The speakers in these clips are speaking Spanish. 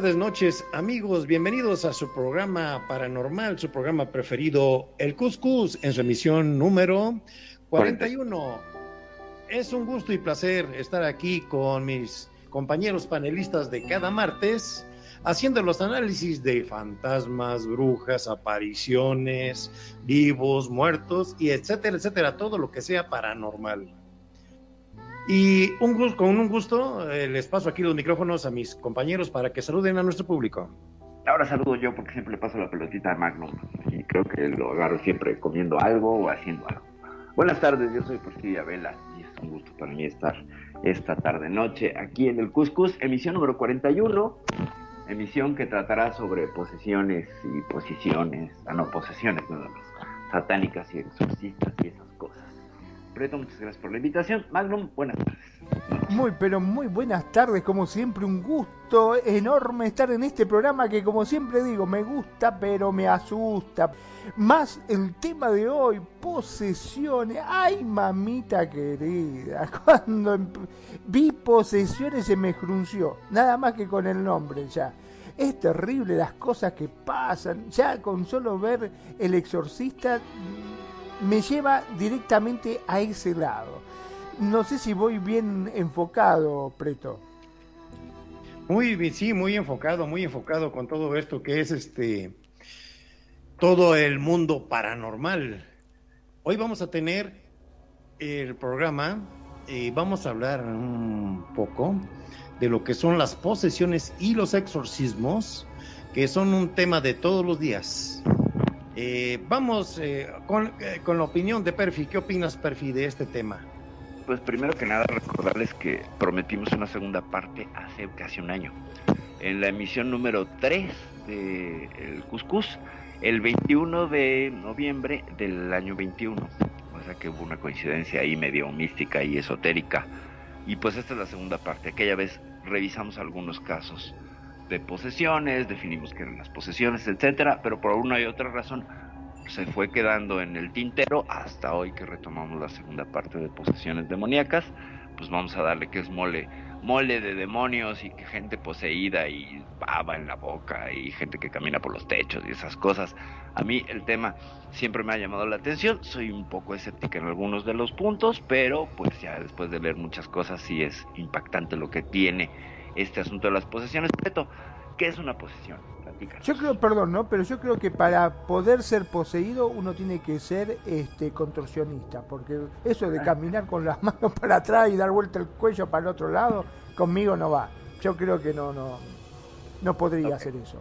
tardes, noches, amigos. Bienvenidos a su programa paranormal, su programa preferido, El Cuscus, en su emisión número 41. Es un gusto y placer estar aquí con mis compañeros panelistas de cada martes, haciendo los análisis de fantasmas, brujas, apariciones, vivos, muertos y etcétera, etcétera, todo lo que sea paranormal. Y un gusto, con un gusto eh, les paso aquí los micrófonos a mis compañeros para que saluden a nuestro público. Ahora saludo yo porque siempre le paso la pelotita a Magnum y creo que lo agarro siempre comiendo algo o haciendo algo. Buenas tardes, yo soy Porfiria Vela y es un gusto para mí estar esta tarde noche aquí en el Cuscus, emisión número 41, emisión que tratará sobre posesiones y posiciones, ah no, posesiones nada más, satánicas y exorcistas y esas. Preto, muchas gracias por la invitación. Magnum, buenas tardes. Muy, pero muy buenas tardes, como siempre, un gusto enorme estar en este programa que, como siempre digo, me gusta, pero me asusta. Más el tema de hoy, posesiones. Ay, mamita querida, cuando emp- vi posesiones se me frunció, nada más que con el nombre ya. Es terrible las cosas que pasan, ya con solo ver el exorcista me lleva directamente a ese lado. No sé si voy bien enfocado, Preto. Muy bien, sí, muy enfocado, muy enfocado con todo esto que es este todo el mundo paranormal. Hoy vamos a tener el programa y vamos a hablar un poco de lo que son las posesiones y los exorcismos, que son un tema de todos los días. Eh, vamos eh, con, eh, con la opinión de Perfi. ¿Qué opinas, Perfi, de este tema? Pues primero que nada recordarles que prometimos una segunda parte hace casi un año. En la emisión número 3 de El Cuscus, el 21 de noviembre del año 21. O sea que hubo una coincidencia ahí medio mística y esotérica. Y pues esta es la segunda parte. Aquella vez revisamos algunos casos de posesiones, definimos qué eran las posesiones, etcétera, pero por una y otra razón se fue quedando en el tintero hasta hoy que retomamos la segunda parte de posesiones demoníacas. Pues vamos a darle que es mole, mole de demonios y que gente poseída y baba en la boca y gente que camina por los techos y esas cosas. A mí el tema siempre me ha llamado la atención. Soy un poco escéptica en algunos de los puntos, pero pues ya después de leer muchas cosas sí es impactante lo que tiene este asunto de las posesiones. Preto, ¿qué es una posesión? Platícanos. Yo creo, perdón, ¿no? Pero yo creo que para poder ser poseído uno tiene que ser este contorsionista, porque eso de caminar con las manos para atrás y dar vuelta el cuello para el otro lado, conmigo no va. Yo creo que no, no, no podría Ok. hacer eso.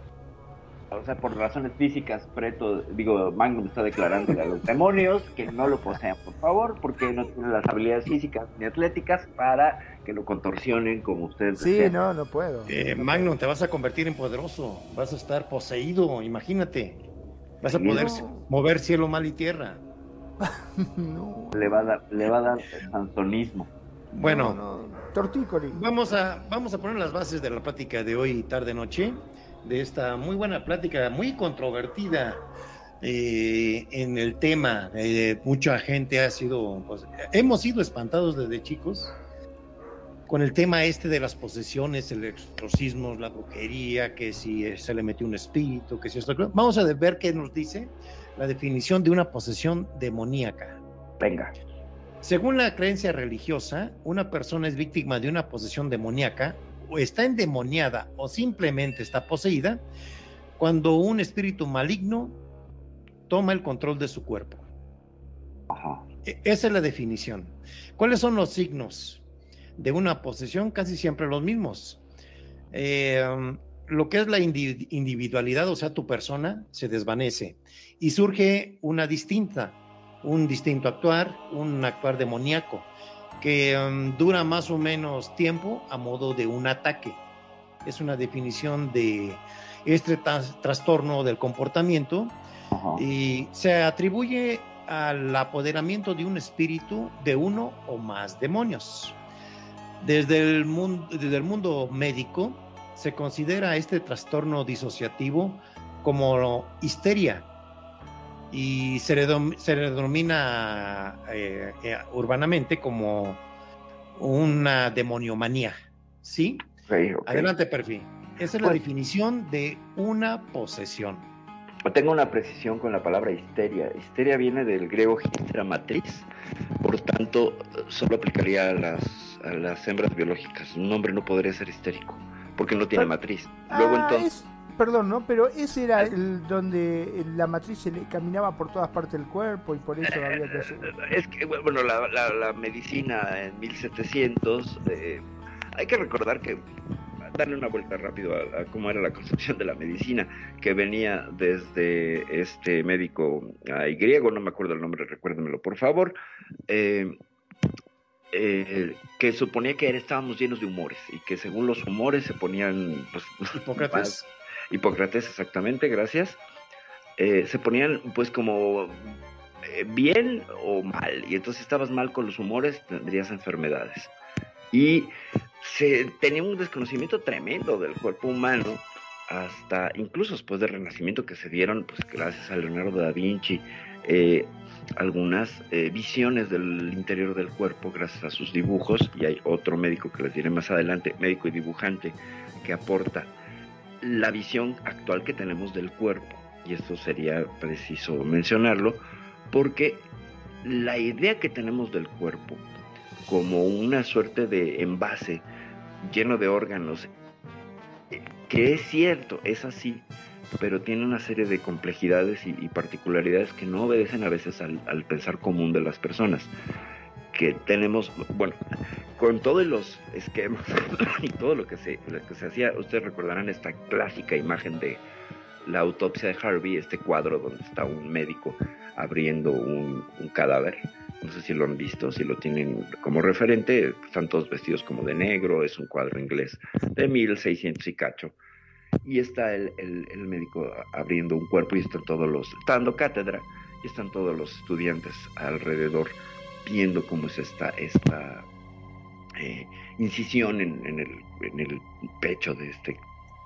O sea, por razones físicas, Preto, digo, Magnum está declarando a los demonios que no lo posean, por favor, porque no tiene las habilidades físicas ni atléticas para que lo contorsionen como ustedes Sí, desean. no, no puedo. Eh, Magnum, te vas a convertir en poderoso, vas a estar poseído, imagínate. Vas a poder no. mover cielo, mal y tierra. No, Le va a dar, le va a dar sansonismo. Bueno, no, no. Tortícoli. vamos a, vamos a poner las bases de la plática de hoy, tarde noche, de esta muy buena plática, muy controvertida eh, en el tema. Eh, mucha gente ha sido, pues, hemos sido espantados desde chicos con el tema este de las posesiones, el exorcismo, la brujería, que si se le metió un espíritu, que si esto. Vamos a ver qué nos dice la definición de una posesión demoníaca. Venga. Según la creencia religiosa, una persona es víctima de una posesión demoníaca o está endemoniada o simplemente está poseída cuando un espíritu maligno toma el control de su cuerpo. Ajá. E- Esa es la definición. ¿Cuáles son los signos de una posesión? Casi siempre los mismos. Eh, um, lo que es la indi- individualidad, o sea, tu persona, se desvanece y surge una distinta, un distinto actuar, un actuar demoníaco, que um, dura más o menos tiempo a modo de un ataque. Es una definición de este tras- trastorno del comportamiento Ajá. y se atribuye al apoderamiento de un espíritu de uno o más demonios. Desde el mundo, desde el mundo médico se considera este trastorno disociativo como histeria y se le, dom- se le denomina eh, eh, urbanamente como una demoniomanía. ¿Sí? Adelante, perfil. Esa es la Pues- definición de una posesión. Tengo una precisión con la palabra histeria. Histeria viene del griego histera matriz, por tanto, solo aplicaría a las, a las hembras biológicas. Un hombre no podría ser histérico, porque no tiene matriz. Luego Ah, entonces, es- perdón, ¿no? Pero ese era el donde la matriz se le caminaba por todas partes del cuerpo y por eso había que hacer... es que, bueno, la, la- la medicina en 1700, eh, hay que recordar que, darle una vuelta rápido a, a cómo era la concepción de la medicina, que venía desde este médico ay, griego, no me acuerdo el nombre, recuérdenmelo por favor, eh, eh, que suponía que estábamos llenos de humores y que según los humores se ponían pues, Hipócrates. Hipócrates, exactamente, gracias. Eh, se ponían pues como eh, bien o mal. Y entonces si estabas mal con los humores, tendrías enfermedades. Y se tenía un desconocimiento tremendo del cuerpo humano, hasta incluso después del Renacimiento que se dieron, pues gracias a Leonardo da Vinci, eh, algunas visiones del interior del cuerpo gracias a sus dibujos. Y hay otro médico que les diré más adelante, médico y dibujante, que aporta la visión actual que tenemos del cuerpo. Y esto sería preciso mencionarlo, porque la idea que tenemos del cuerpo como una suerte de envase lleno de órganos, que es cierto, es así, pero tiene una serie de complejidades y, particularidades que no obedecen a veces al pensar común de las personas. Que tenemos, bueno, con todos los esquemas y todo lo que se, lo que se hacía, ustedes recordarán esta clásica imagen de la autopsia de Harvey, este cuadro donde está un médico abriendo un, un cadáver. No sé si lo han visto, si lo tienen como referente. Están todos vestidos como de negro, es un cuadro inglés de 1600 y cacho. Y está el, el- el médico abriendo un cuerpo y están todos los, dando cátedra, y están todos los estudiantes alrededor viendo cómo es esta, esta eh, incisión en, en el, en el pecho de este,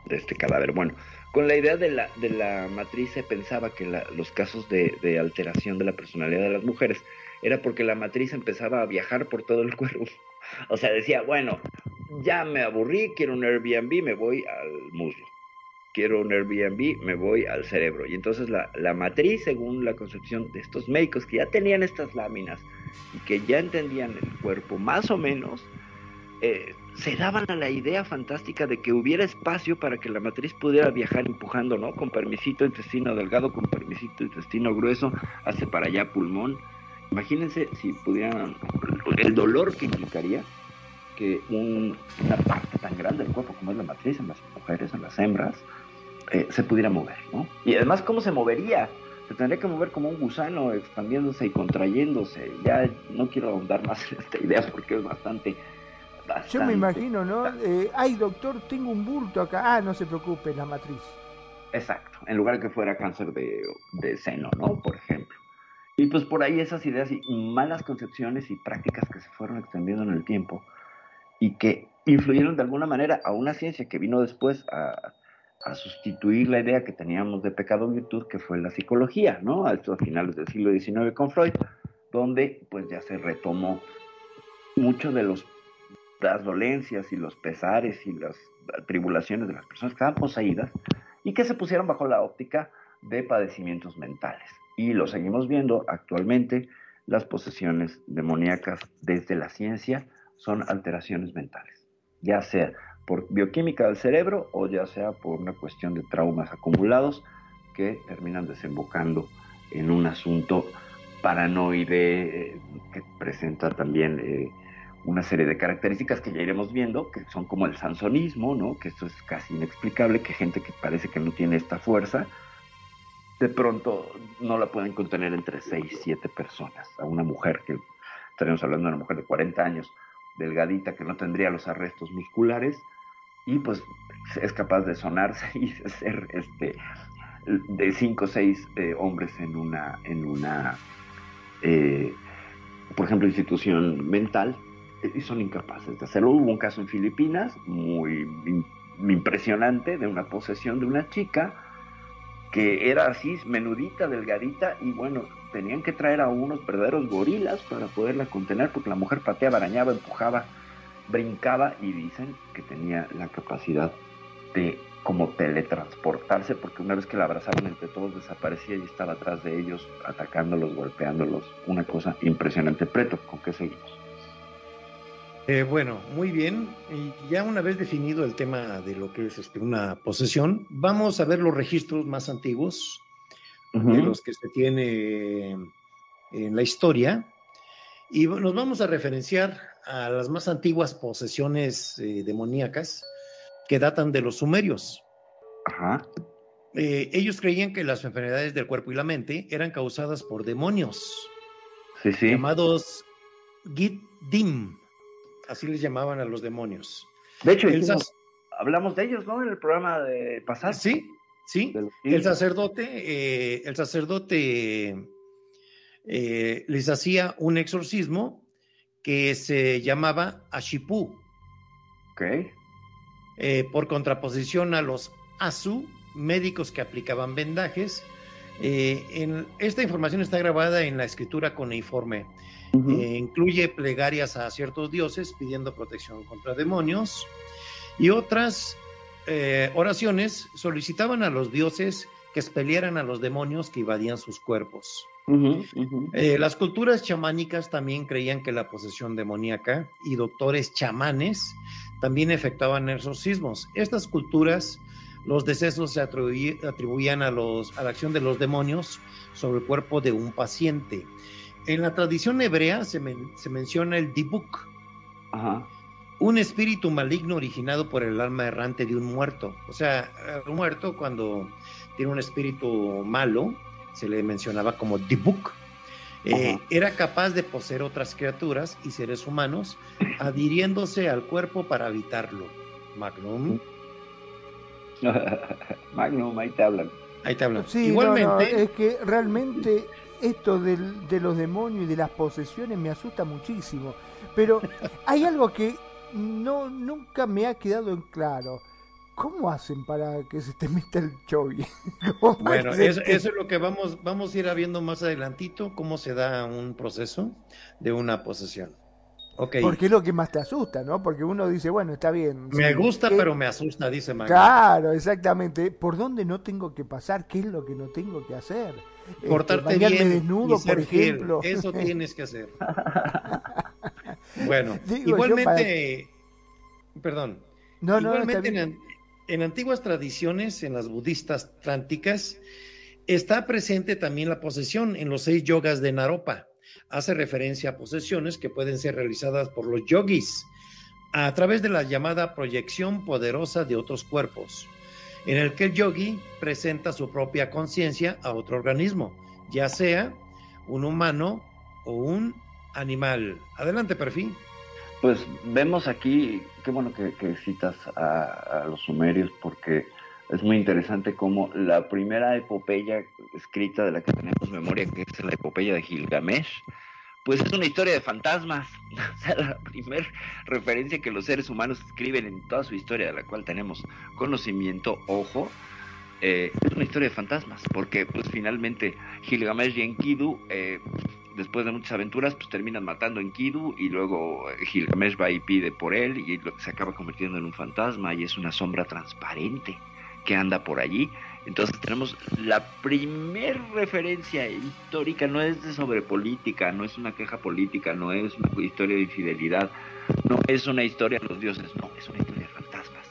de este cadáver. Bueno, con la idea de la, de la matriz se pensaba que la- los casos de, de alteración de la personalidad de las mujeres era porque la matriz empezaba a viajar por todo el cuerpo. O sea, decía, bueno, ya me aburrí, quiero un Airbnb, me voy al muslo. Quiero un Airbnb, me voy al cerebro. Y entonces la, la matriz, según la concepción de estos médicos que ya tenían estas láminas y que ya entendían el cuerpo más o menos, eh, se daban a la idea fantástica de que hubiera espacio para que la matriz pudiera viajar empujando, ¿no? Con permisito intestino delgado, con permisito intestino grueso, hacia para allá pulmón. Imagínense si pudieran, el dolor que implicaría que un- una parte tan grande del cuerpo como es la matriz en las mujeres, en las hembras, eh, se pudiera mover, ¿no? Y además, ¿cómo se movería? Se tendría que mover como un gusano, expandiéndose y contrayéndose. Ya no quiero ahondar más en esta idea porque es bastante... Yo bastante- me imagino, ¿no? Eh, ay, doctor, tengo un bulto acá. Ah, no se preocupe, la matriz. Exacto, en lugar de que fuera cáncer de, de seno, ¿no? Por ejemplo. Y pues por ahí esas ideas y malas concepciones y prácticas que se fueron extendiendo en el tiempo y que influyeron de alguna manera a una ciencia que vino después a, a sustituir la idea que teníamos de pecado virtud, que fue la psicología, ¿no? A finales del siglo XIX con Freud, donde pues ya se retomó mucho de las dolencias y los pesares y las tribulaciones de las personas que estaban poseídas y que se pusieron bajo la óptica de padecimientos mentales. Y lo seguimos viendo actualmente, las posesiones demoníacas desde la ciencia son alteraciones mentales, ya sea por bioquímica del cerebro o ya sea por una cuestión de traumas acumulados que terminan desembocando en un asunto paranoide eh, que presenta también eh, una serie de características que ya iremos viendo, que son como el sansonismo, ¿no? que esto es casi inexplicable, que gente que parece que no tiene esta fuerza, de pronto no la pueden contener entre 6, 7 personas. A una mujer, que estaríamos hablando de una mujer de 40 años, delgadita, que no tendría los arrestos musculares, y pues es capaz de sonarse y de ser este, de 5 o 6 hombres en una, en una eh, por ejemplo, institución mental, y son incapaces de hacerlo. Hubo un caso en Filipinas muy impresionante de una posesión de una chica que era así, menudita, delgadita, y bueno, tenían que traer a unos verdaderos gorilas para poderla contener, porque la mujer pateaba, arañaba, empujaba, brincaba, y dicen que tenía la capacidad de como teletransportarse, porque una vez que la abrazaron entre todos desaparecía y estaba atrás de ellos, atacándolos, golpeándolos. Una cosa impresionante. Preto, ¿con qué seguimos? Eh, bueno, muy bien. Y ya una vez definido el tema de lo que es este, una posesión, vamos a ver los registros más antiguos de los que se tiene en la historia. Y nos vamos a referenciar a las más antiguas posesiones eh, demoníacas que datan de los sumerios. Ajá. Eh, ellos creían que las enfermedades del cuerpo y la mente eran causadas por demonios, Sí, sí. llamados Git-Dim, así les llamaban a los demonios. De hecho, El hicimos- sac- hablamos de ellos, ¿no? En el programa de pasado. Sí, sí. Los El sacerdote, eh, el sacerdote eh, les hacía un exorcismo que se llamaba Ashipú, Ok. eh, por contraposición a los Asu, médicos que aplicaban vendajes. Eh, en- esta información está grabada en la escritura cuneiforme. Eh, incluye plegarias a ciertos dioses pidiendo protección contra demonios y otras oraciones solicitaban a los dioses que expelieran a los demonios que invadían sus cuerpos. Eh, las culturas chamánicas también creían que la posesión demoníaca y doctores chamanes también efectuaban exorcismos. Estas culturas, los decesos se atribuí- atribuían a, los, a la acción de los demonios sobre el cuerpo de un paciente. En la tradición hebrea se, men- se menciona el dibuk, Ajá. un espíritu maligno originado por el alma errante de un muerto. O sea, un muerto cuando tiene un espíritu malo, se le mencionaba como dibuk. Eh, Ajá. era capaz de poseer otras criaturas y seres humanos, adhiriéndose al cuerpo para habitarlo. Magnum, Magnum, ahí te hablan. ahí te hablan. Sí, Igualmente, no, no, es que realmente esto del- de los demonios y de las posesiones me asusta muchísimo. Pero hay algo que no nunca me ha quedado en claro. ¿Cómo hacen para que se te meta el para Bueno, eso, te- eso es lo que vamos, vamos a ir viendo más adelantito, cómo se da un proceso de una posesión. Ok. Porque es lo que más te asusta, ¿no? Porque uno dice, bueno, está bien. Me sí, gusta, ¿qué- pero me asusta, dice Magnum. Claro, exactamente. ¿Por dónde no tengo que pasar? ¿Qué es lo que no tengo que hacer? Este, Portarte bañarme bien desnudo, y ser por fiel. ejemplo. Eso tienes que hacer. bueno, Digo igualmente, perdón, No, no, igualmente en, en antiguas tradiciones, en las budistas tránticas, está presente también la posesión en los seis yogas de Naropa. Hace referencia a posesiones que pueden ser realizadas por los yogis a través de la llamada proyección poderosa de otros cuerpos, en el que el yogi presenta su propia conciencia a otro organismo, ya sea un humano o un animal. Adelante, perfil. Pues vemos aquí, qué bueno que, que citas a, los sumerios porque es muy interesante como la primera epopeya escrita de la que tenemos memoria, que es la epopeya de Gilgamesh, pues es una historia de fantasmas. O sea, la primera referencia que los seres humanos escriben en toda su historia, de la cual tenemos conocimiento, ojo, eh, es una historia de fantasmas, porque pues finalmente Gilgamesh y Enkidu eh, después de muchas aventuras, pues terminan matando a Enkidu y luego Gilgamesh va y pide por él y se acaba convirtiendo en un fantasma y es una sombra transparente que anda por allí. Entonces tenemos la primer referencia histórica, no es de sobre política, no es una queja política, no es una historia de infidelidad, no es una historia de los dioses, no, es una historia de fantasmas.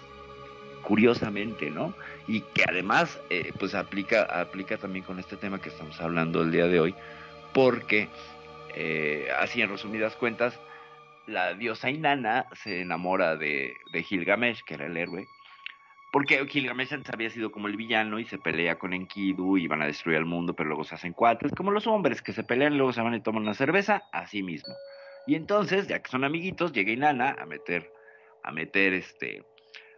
Curiosamente, ¿no? Y que además, eh, pues aplica, aplica también con este tema que estamos hablando el día de hoy, porque, eh, así en resumidas cuentas, la diosa Inanna se enamora de, Gilgamesh, que era el héroe, porque Gilgamesh antes había sido como el villano y se pelea con Enkidu y van a destruir el mundo, pero luego se hacen cuates, como los hombres que se pelean, luego se van y toman una cerveza, así mismo. Y entonces, ya que son amiguitos, llega Inanna a meter, a meter este,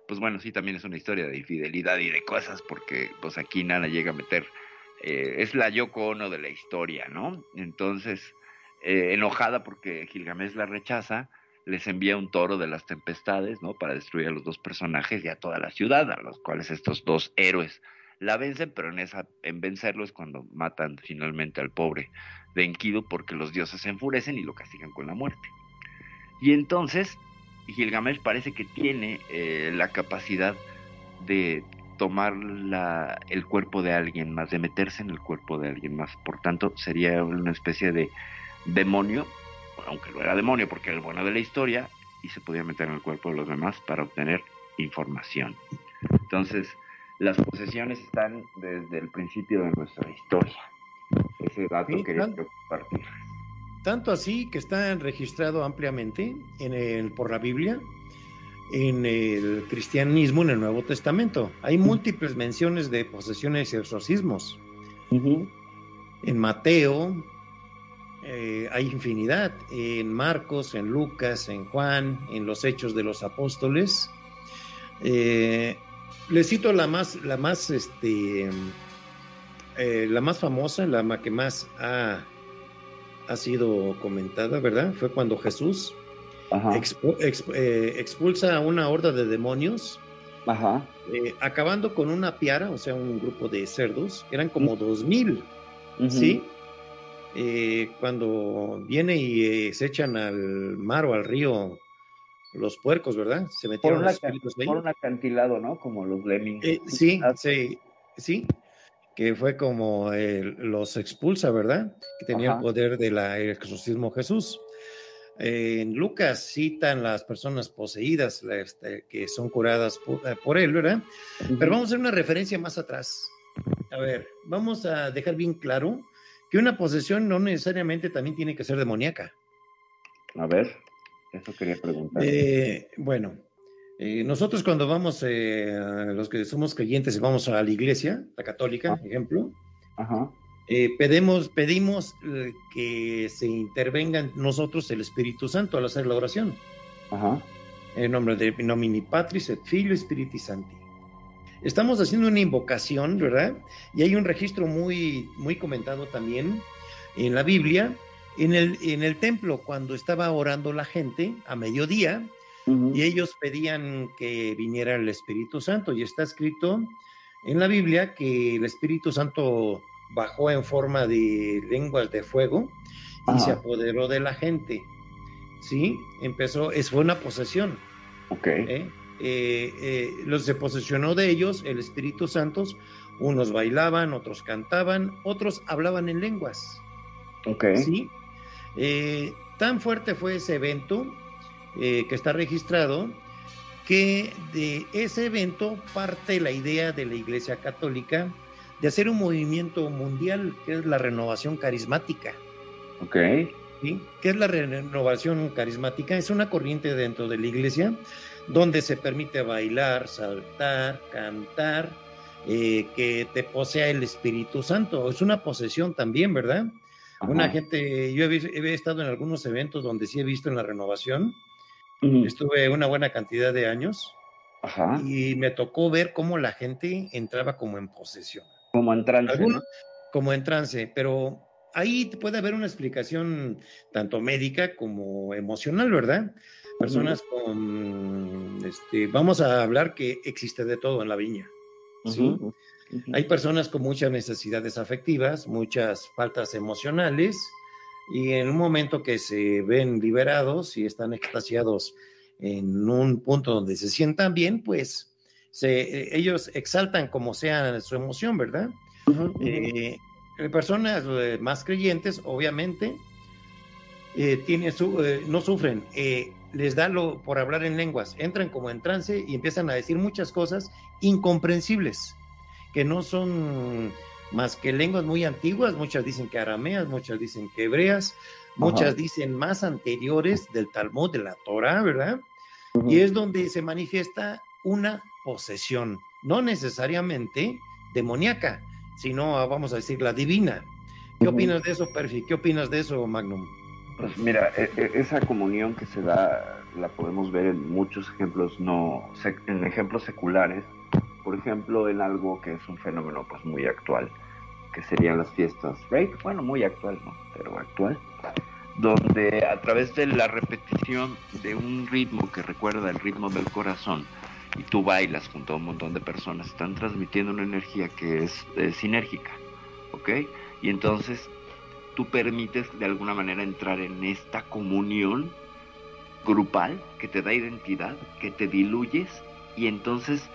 pues bueno, sí, también es una historia de infidelidad y de cosas, porque pues aquí Inanna llega a meter, eh, es la Yoko Ono de la historia, ¿no? Entonces, eh, enojada porque Gilgamesh la rechaza, les envía un toro de las tempestades, ¿no? Para destruir a los dos personajes y a toda la ciudad, a los cuales estos dos héroes la vencen, pero en esa, en vencerlo es cuando matan finalmente al pobre de porque los dioses se enfurecen y lo castigan con la muerte. Y entonces Gilgamesh parece que tiene eh, la capacidad de tomar la, el cuerpo de alguien más, de meterse en el cuerpo de alguien más. Por tanto, sería una especie de demonio aunque lo era demonio porque era el bueno de la historia, y se podía meter en el cuerpo de los demás para obtener información. Entonces, las posesiones están desde el principio de nuestra historia. Ese dato quería compartir. Tanto así que está registrado ampliamente en el, por la Biblia, en el cristianismo, en el Nuevo Testamento. Hay múltiples menciones de posesiones y exorcismos. En Mateo, eh, hay infinidad en Marcos, en Lucas, en Juan, en los Hechos de los Apóstoles. Eh, les cito la más, la más, este, eh, la más famosa, la que más ha, ha sido comentada, ¿verdad? Fue cuando Jesús expulsa a una horda de demonios, acabando con una piara, o sea, un grupo de cerdos, eran como dos mil, ¿sí? Eh, cuando viene y eh, se echan al mar o al río los puercos, ¿verdad? Se metieron por, los por un acantilado, ¿no? Como los lemmings. Eh, sí, sí, sí, que fue como los expulsa, ¿verdad? Que tenía el poder del exorcismo Jesús. En Lucas citan las personas poseídas este, que son curadas por, él, ¿verdad? Pero vamos a hacer una referencia más atrás. A ver, vamos a dejar bien claro que una posesión no necesariamente también tiene que ser demoníaca. A ver, eso quería preguntar. Eh, bueno, eh, nosotros cuando vamos, eh, los que somos creyentes, vamos a la iglesia, la católica, por ejemplo, pedimos, pedimos que se intervenga en nosotros el Espíritu Santo al hacer la oración. En nombre de nomini Patris et Filio Spiritus Santi estamos haciendo una invocación, ¿verdad? Y hay un registro muy, muy comentado también en la Biblia, en el, en el templo, cuando estaba orando la gente a mediodía, y ellos pedían que viniera el Espíritu Santo, y está escrito en la Biblia que el Espíritu Santo bajó en forma de lenguas de fuego y se apoderó de la gente. ¿Sí? Empezó, es, fue una posesión. Ok. ¿eh? Eh, eh, los se posesionó de ellos el Espíritu Santo, unos bailaban, otros cantaban, otros hablaban en lenguas. Ok. ¿Sí? Tan fuerte fue ese evento que está registrado que de ese evento parte la idea de la Iglesia Católica de hacer un movimiento mundial que es la renovación carismática. Ok. ¿Sí? ¿Qué es la renovación carismática? Es una corriente dentro de la Iglesia donde se permite bailar, saltar, cantar, eh, que te posea el Espíritu Santo. Es una posesión también, ¿verdad? Una gente, yo he, estado en algunos eventos donde sí he visto en la renovación, estuve una buena cantidad de años y me tocó ver cómo la gente entraba como en posesión. Como en trance. Como en trance, pero ahí puede haber una explicación tanto médica como emocional, ¿verdad? personas con, este, vamos a hablar que existe de todo en la viña. ¿sí? Hay personas con muchas necesidades afectivas, muchas faltas emocionales, y en un momento que se ven liberados y están extasiados en un punto donde se sientan bien, pues se, ellos exaltan como sea su emoción, ¿verdad? Eh, personas eh, más creyentes, obviamente, eh, su, no sufren, les da lo por hablar en lenguas, entran como en trance y empiezan a decir muchas cosas incomprensibles, que no son más que lenguas muy antiguas, muchas dicen que arameas, muchas dicen que hebreas, muchas dicen más anteriores del Talmud, de la Torah, ¿verdad? Y es donde se manifiesta una posesión, no necesariamente demoníaca, sino, ah, vamos a decir, la divina. ¿Qué opinas de eso, Perfi? ¿Qué opinas de eso, Magnum? Pues mira, e, e, esa comunión que se da la podemos ver en muchos ejemplos no en ejemplos seculares, por ejemplo, en algo que es un fenómeno pues muy actual, que serían las fiestas rape, bueno, muy actual, ¿no? Pero actual, donde a través de la repetición de un ritmo que recuerda el ritmo del corazón, y tú bailas junto a un montón de personas, están transmitiendo una energía que es, sinérgica, ¿ok? Y entonces tú permites de alguna manera entrar en esta comunión grupal que te da identidad, que te diluyes y entonces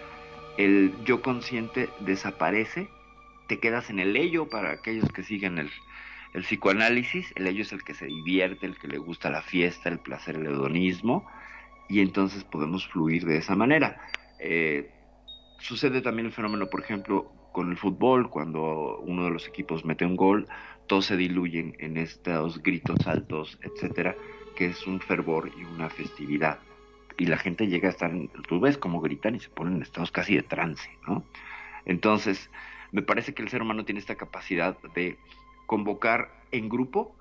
el yo consciente desaparece, te quedas en el ello para aquellos que siguen el, el psicoanálisis, el ello es el que se divierte, el que le gusta la fiesta, el placer, el hedonismo, y entonces podemos fluir de esa manera. Eh, sucede también el fenómeno, por ejemplo, con el fútbol, cuando uno de los equipos mete un gol, todos se diluyen en estos gritos altos, etcétera, que es un fervor y una festividad. Y la gente llega a estar, tú ves cómo gritan y se ponen en estados casi de trance, ¿no? Entonces, me parece que el ser humano tiene esta capacidad de convocar en grupo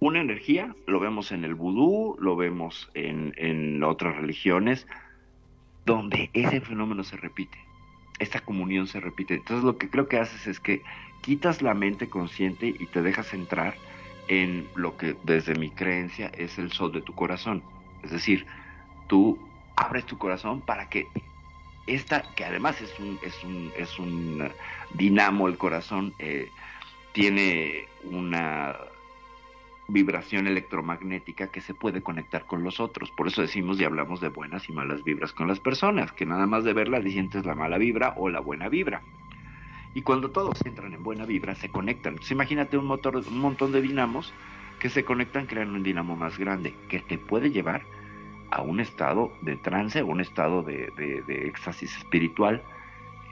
una energía, lo vemos en el vudú, lo vemos en, en otras religiones, donde ese fenómeno se repite, esta comunión se repite. Entonces lo que creo que haces es que quitas la mente consciente y te dejas entrar en lo que desde mi creencia es el sol de tu corazón. Es decir, tú abres tu corazón para que esta, que además es un, es un, es un dinamo el corazón, eh, tiene una vibración electromagnética que se puede conectar con los otros. Por eso decimos y hablamos de buenas y malas vibras con las personas, que nada más de verlas sientes la mala vibra o la buena vibra. Y cuando todos entran en buena vibra, se conectan. Entonces imagínate un, motor, un montón de dinamos que se conectan, crean un dinamo más grande, que te puede llevar a un estado de trance, un estado de, de, éxtasis espiritual,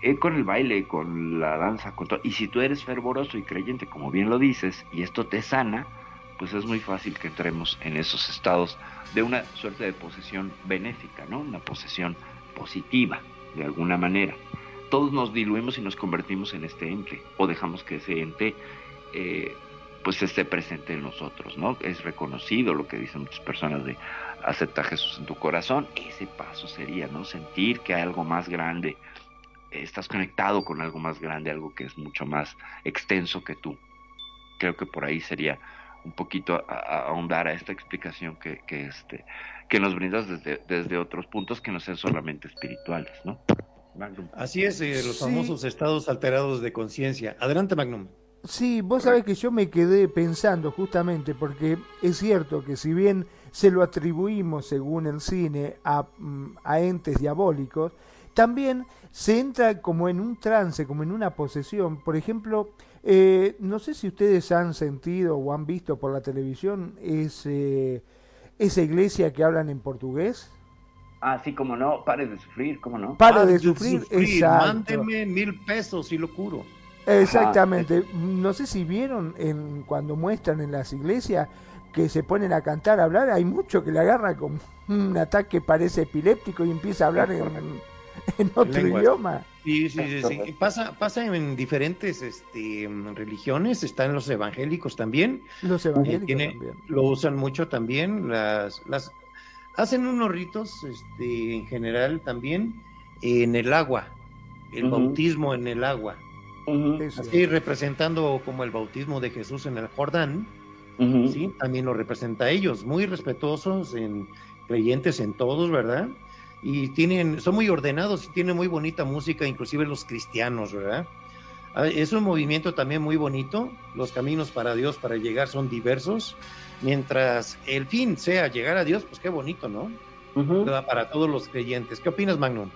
eh, con el baile, con la danza, con todo. Y si tú eres fervoroso y creyente, como bien lo dices, y esto te sana, pues es muy fácil que entremos en esos estados de una suerte de posesión benéfica, ¿no? Una posesión positiva, de alguna manera. Todos nos diluimos y nos convertimos en este ente, o dejamos que ese ente eh, pues esté presente en nosotros, ¿no? Es reconocido lo que dicen muchas personas de acepta a Jesús en tu corazón. Ese paso sería, ¿no? Sentir que hay algo más grande, estás conectado con algo más grande, algo que es mucho más extenso que tú. Creo que por ahí sería un poquito a, ahondar a esta explicación que, que, este, que nos brindas desde, desde otros puntos que no sean solamente espirituales, ¿no? Magnum. Así es, eh, los famosos estados alterados de conciencia. Adelante, Magnum. Sí, vos sabés que yo me quedé pensando justamente, porque es cierto que si bien se lo atribuimos, según el cine, a, mm, a entes diabólicos, también se entra como en un trance, como en una posesión. Por ejemplo, eh, no sé si ustedes han sentido o han visto por la televisión ese, esa iglesia que hablan en portugués. Ah, sí, como no, pare de sufrir, cómo no. Pare, de, sufrir, exacto. Mándeme mil pesos y lo curo. Exactamente. No sé si vieron en, cuando muestran en las iglesias que se ponen a cantar, a hablar, hay mucho que le agarra con un ataque parece epiléptico y empieza a hablar en, en otro idioma. Sí, sí, sí, Pasa, pasa en diferentes este, religiones, están los evangélicos también. Los evangélicos también. Lo usan mucho también. Las, las, hacen unos ritos este, en general también en el agua, el bautismo en el agua. Así representando como el bautismo de Jesús en el Jordán. ¿sí? También lo representa a ellos, muy respetuosos, en, creyentes en todos, ¿verdad? Y tienen, son muy ordenados y tienen muy bonita música, inclusive los cristianos, ¿verdad? Ah, Es un movimiento también muy bonito. Los caminos para Dios para llegar son diversos. Mientras el fin sea llegar a Dios, pues qué bonito, ¿no? ¿Verdad? Para todos los creyentes. ¿Qué opinas, Magnum?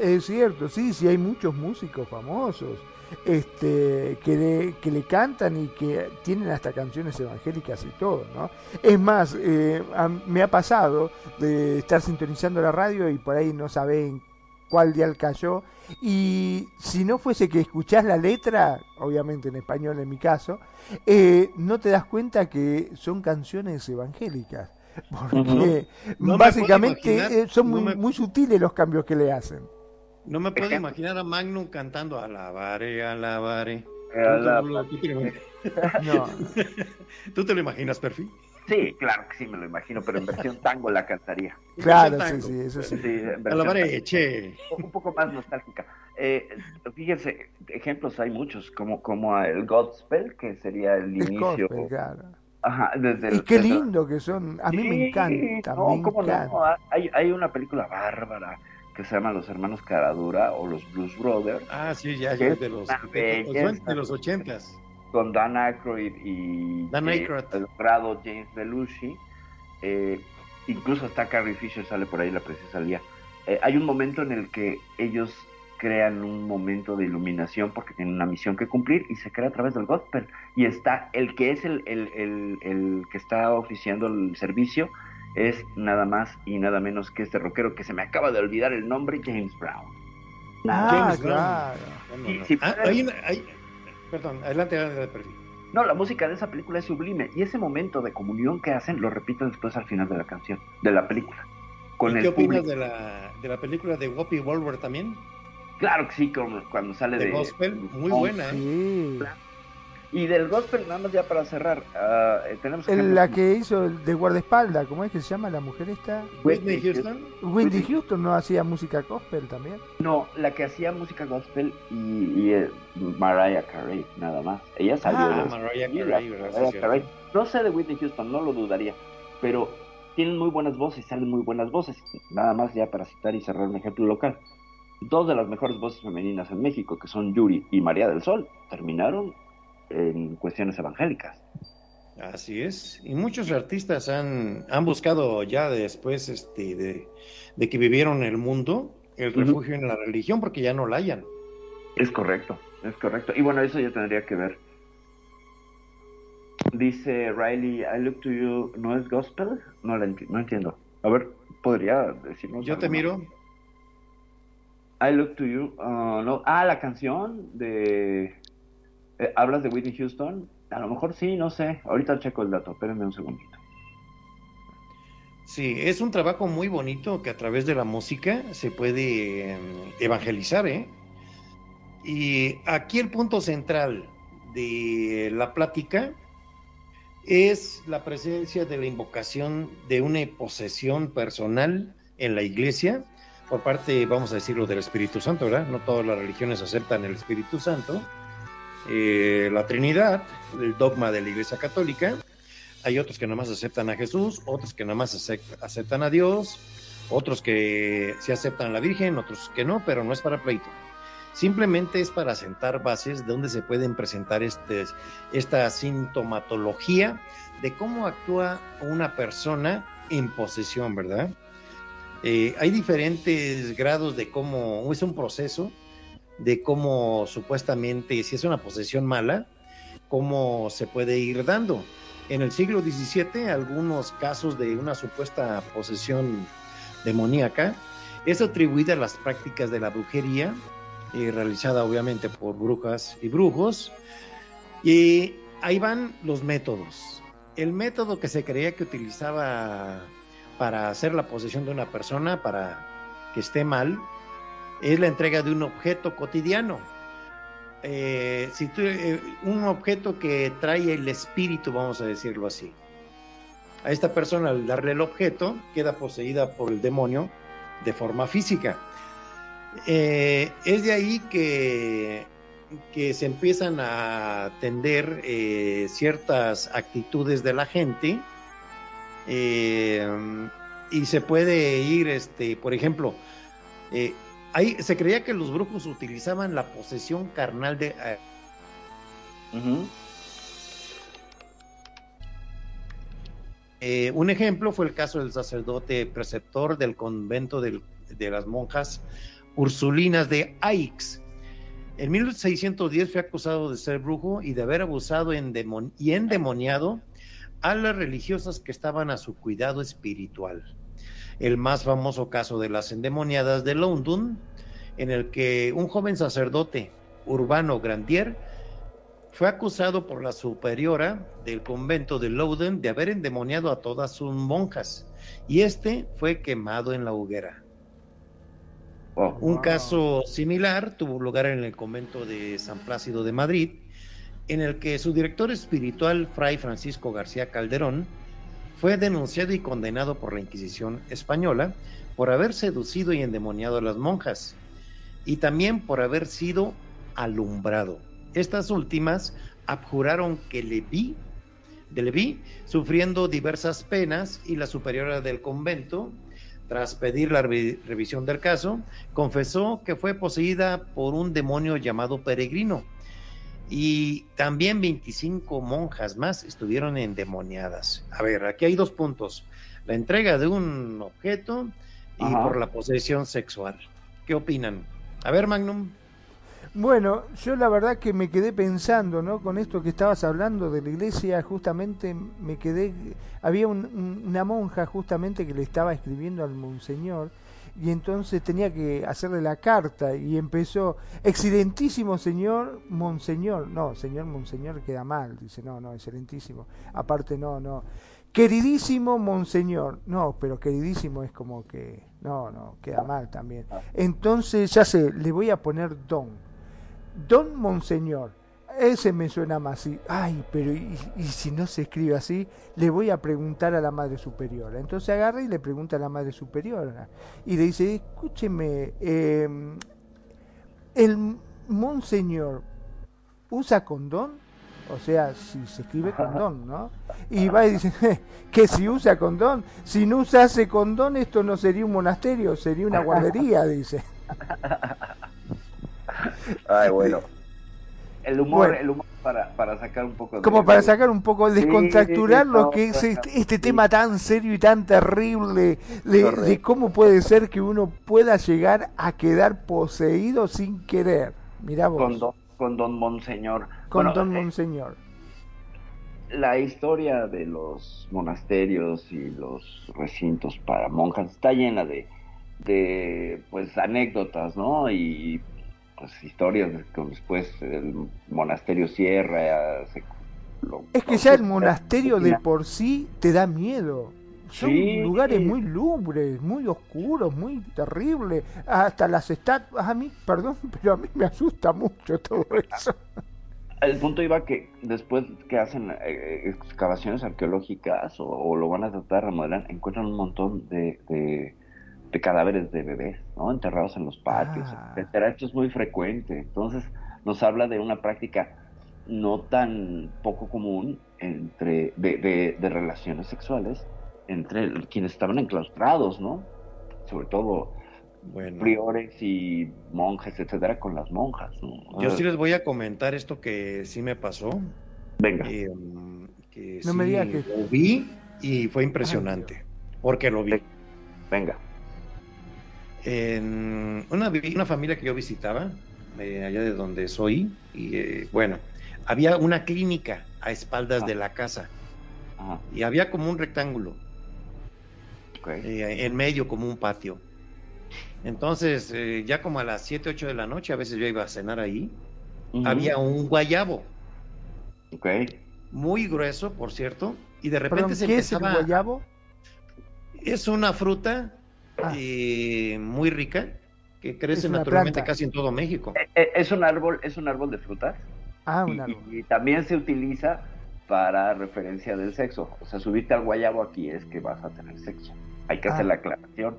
Es cierto, sí, sí, hay muchos músicos famosos este, que, le, que le cantan y que tienen hasta canciones evangélicas y todo, ¿no? Es más, eh, a- me ha pasado de estar sintonizando la radio y por ahí no saben cuál dial cayó y si no fuese que escuchás la letra, obviamente en español en mi caso, eh, no te das cuenta que son canciones evangélicas. Porque No básicamente imaginar, eh, son no muy, me- muy sutiles los cambios que le hacen. No me puedo Ejemplo. imaginar a Magnum cantando alabaré, alabaré. Alaba- ¿Tú, tú- tú te lo, No, tú te lo imaginas, Perfi? Sí, claro que sí, me lo imagino, pero en versión tango la cantaría. claro, sí, Tango. sí, eso sí. Sí, Alabaré, che. un poco más nostálgica. Eh, fíjense, ejemplos hay muchos, como, como el Godspell, que sería el Es inicio. gospel, claro. Ajá, desde Y el- qué desde- lindo que son. A mí me Sí, encanta, no, me ¿cómo no? Hay, hay una película bárbara que se llama Los Hermanos Caradura o Los Blues Brothers, Ah, sí, ya, Es ya, de los, de, de los ochentas. con Dan Aykroyd y Dan eh, el grado James Belushi. Eh, incluso hasta Carrie Fisher sale por ahí, la preciosa Lía. Eh, hay un momento en el que ellos crean un momento de iluminación porque tienen una misión que cumplir y se crea a través del gospel. Y está el que es el, el, el, el que está oficiando el servicio es nada más y nada menos que este rockero que se me acaba de olvidar el nombre, James Brown. Ah, James Brown. claro. Ah, hay una- hay- Perdón, adelante, adelante, Perfi. No, la música de esa película es sublime y ese momento de comunión que hacen lo repiten después al final de la canción, de la película. Con ¿Y el ¿Qué opinas público. de la, de la película de Whoopi Wolver también? Claro que sí, cuando sale De de, gospel, muy Oh, buena, ¿eh? Y del gospel, nada más ya para cerrar, ah, eh, tenemos El- ejemplos La que hizo el de guardaespaldas, ¿cómo es que se llama la mujer esta? Whitney Houston. Wendy Houston no hacía música gospel también. No, la que hacía música gospel y, y, eh, Mariah Carey, nada más. Ella salió Ah, de Mariah Carey, Carey. No sé de Whitney Houston, no lo dudaría, pero tienen muy buenas voces, salen muy buenas voces. Nada más ya para citar y cerrar un ejemplo local. Dos de las mejores voces femeninas en México, que son Yuri y María del Sol, terminaron en cuestiones evangélicas. Así es. Y muchos artistas han, han buscado ya después este, de, de que vivieron el mundo el refugio en la religión porque ya no la hayan. Es correcto, es correcto. Y bueno, eso ya tendría que ver. Dice Riley, I look to you, ¿no es gospel? No, la enti- no entiendo. A ver, ¿podría decirnos? Yo te algo miro. I look to you, ah, no. Ah, la canción de... eh, ¿Hablas de Whitney Houston? A lo mejor sí, no sé. Ahorita checo el dato, espérenme un segundito. Sí, es un trabajo muy bonito que a través de la música se puede eh, evangelizar, ¿eh? Y aquí el punto central de la plática es la presencia de la invocación de una posesión personal en la iglesia por parte, vamos a decirlo, del Espíritu Santo, ¿verdad? No todas las religiones aceptan el Espíritu Santo. Eh, la Trinidad, el dogma de la Iglesia Católica, hay otros que nomás aceptan a Jesús, otros que nomás acep- aceptan a Dios, otros que sí aceptan a la Virgen, otros que no, pero no es para pleito. Simplemente es para sentar bases de donde se pueden presentar este, esta sintomatología de cómo actúa una persona en posesión, ¿verdad? Eh, hay diferentes grados de cómo, es un proceso de cómo supuestamente, si es una posesión mala, cómo se puede ir dando. En el siglo XVII, algunos casos de una supuesta posesión demoníaca es atribuida a las prácticas de la brujería, eh, realizada obviamente por brujas y brujos. Y ahí van los métodos. El método que se creía que utilizaba para hacer la posesión de una persona, para que esté mal, es la entrega de un objeto cotidiano. Eh, eh, un objeto que trae el espíritu, vamos a decirlo así. A esta persona, al darle el objeto, queda poseída por el demonio de forma física. Eh, es de ahí que, que se empiezan a atender eh, ciertas actitudes de la gente y se puede ir, este, por ejemplo, ahí se creía que los brujos utilizaban la posesión carnal de, eh. Eh, un ejemplo fue el caso del sacerdote preceptor del convento del- de las monjas ursulinas de Aix. En 1610 fue acusado de ser brujo y de haber abusado endemon- y endemoniado a las religiosas que estaban a su cuidado espiritual. El más famoso caso de las endemoniadas de London, en el que un joven sacerdote, Urbano Grandier, fue acusado por la superiora del convento de Loudon de haber endemoniado a todas sus monjas y este fue quemado en la hoguera. Oh, Un caso similar tuvo lugar en el convento de San Plácido de Madrid, en el que su director espiritual, Fray Francisco García Calderón, fue denunciado y condenado por la Inquisición española por haber seducido y endemoniado a las monjas y también por haber sido alumbrado. Estas últimas abjuraron que le vi, de Leví, sufriendo diversas penas y la superiora del convento, tras pedir la revi- revisión del caso, confesó que fue poseída por un demonio llamado peregrino. Y también 25 monjas más estuvieron endemoniadas. A ver, aquí hay dos puntos. La entrega de un objeto y Ajá. por la posesión sexual. ¿Qué opinan? A ver, Magnum. Bueno, yo la verdad que me quedé pensando, ¿no? Con esto que estabas hablando de la iglesia, justamente me quedé... Había un- un- una monja justamente que le estaba escribiendo al monseñor y entonces tenía que hacerle la carta y empezó, excelentísimo señor, monseñor, no, señor monseñor queda mal, dice, no, no, excelentísimo, aparte no, no, queridísimo monseñor, no, pero queridísimo es como que, no, no, queda mal también. Entonces, ya sé, le voy a poner don, don monseñor, ese me suena más así, ay, pero y, y si no se escribe así, le voy a preguntar a la madre superiora. Entonces agarra y le pregunta a la madre superiora y le dice, escúcheme, eh, el monseñor usa condón, o sea, si se escribe condón, ¿no? Y va y dice, que si usa condón, si no usase condón esto no sería un monasterio, sería una guardería, dice. Ay, bueno. El humor, Bueno. el humor para, para sacar un poco de... Como para sacar un poco, Sí, descontracturar lo no, que es este, este tema tan serio y tan terrible de, cómo puede ser que uno pueda llegar a quedar poseído sin querer. Mirá vos, Con don, con don Monseñor. con Bueno, don eh, Monseñor. la historia de los monasterios y los recintos para monjas está llena de, de pues anécdotas, ¿no? Y pues historias después el monasterio cierra. se- lo- Es que ya el monasterio de por sí te da miedo. Son Sí. lugares muy lúgubres, muy oscuros, muy terribles. Hasta las estatuas, a mí, perdón, pero a mí me asusta mucho todo eso. El punto iba que después que hacen eh, excavaciones arqueológicas o, o lo van a tratar de remodelar, encuentran un montón de, de, de cadáveres de bebés, ¿no? Enterrados en los patios, Ah. etcétera. Esto es muy frecuente. Entonces, nos habla de una práctica no tan poco común entre de, de, de relaciones sexuales entre quienes estaban enclaustrados, ¿no? Sobre todo Bueno, priores y monjes, etcétera, con las monjas, ¿no? yo sí les voy a comentar esto que sí me pasó. Venga. eh, que No me digas que- lo vi y fue impresionante, porque lo vi. Venga. En una, una familia que yo visitaba, eh, allá de donde soy, y eh, bueno, había una clínica a espaldas Ah. de la casa, y había como un rectángulo, eh, en medio como un patio. Entonces, eh, ya como a las 7, 8 de la noche, a veces yo iba a cenar ahí, había un guayabo, Ok. muy grueso, por cierto, y de repente se ¿qué es el guayabo? Es una fruta Ah. eh, muy rica que crece naturalmente planta. casi en todo México. Eh, eh, Es un árbol, es un árbol de frutas Ah, y, un árbol. y también se utiliza para referencia del sexo. O sea, subirte al guayabo aquí es que vas a tener sexo. Hay que Ah. hacer la aclaración.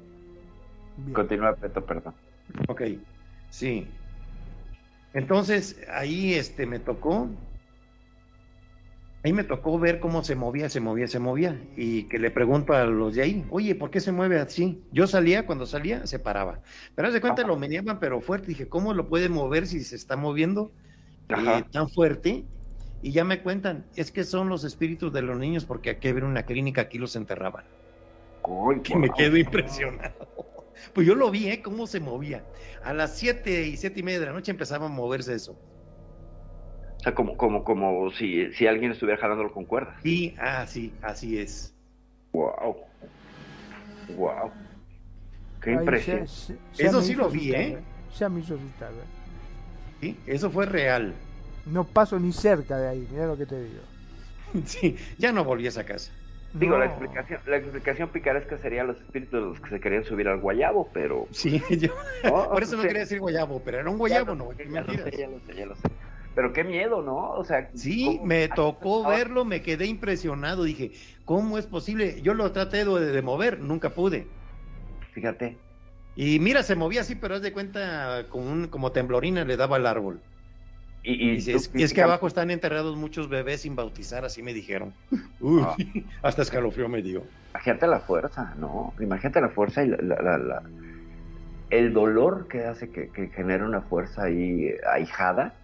Bien. Continúa, Peto, perdón. Ok, sí. Entonces, ahí este me tocó, ahí me tocó ver cómo se movía, se movía, se movía, y que le pregunto a los de ahí, oye, ¿por qué se mueve así? Yo salía, cuando salía, se paraba. Pero haz de cuenta, Ajá. lo meneaban, pero fuerte. Dije, ¿cómo lo puede mover si se está moviendo eh, tan fuerte? Y ya me cuentan, es que son los espíritus de los niños porque aquí había una clínica, aquí los enterraban. Uy, Que me quedo impresionado. Pues yo lo vi, ¿eh? Cómo se movía. A las siete y siete y media de la noche empezaba a moverse eso. O sea, como, como, como si, si alguien estuviera jalándolo con cuerdas. Y, ah, sí, así es. Wow. Wow. Qué Ay, impresión. ya- ya- ya Eso sí lo vi, ¿eh? Ya me hizo asustar, ¿eh? Sí, eso fue real. No paso ni cerca de ahí, mira lo que te digo. Sí, ya no volví a esa casa. Digo, No. la explicación, la explicación picaresca sería los espíritus de los que se querían subir al guayabo, pero... Sí, yo, ¿no? por eso no Sí. quería decir guayabo, pero era un Ya guayabo, no, sé, qué ya lo sé, ya lo sé, ya lo sé. Pero qué miedo, ¿no? O sea, Sí, ¿cómo- me tocó verlo, me quedé impresionado, dije, ¿cómo es posible? Yo lo traté de, de mover, nunca pude. Fíjate. Y mira, se movía así, pero haz de cuenta, como, un, como temblorina le daba al árbol. Y, y, Y, tú es, y es que abajo están enterrados muchos bebés sin bautizar, así me dijeron. Uy, Ah. hasta escalofrío me dio. Imagínate la fuerza, ¿no? Imagínate la fuerza y la, la- la- el dolor que hace que, que genere una fuerza ahí ahijada,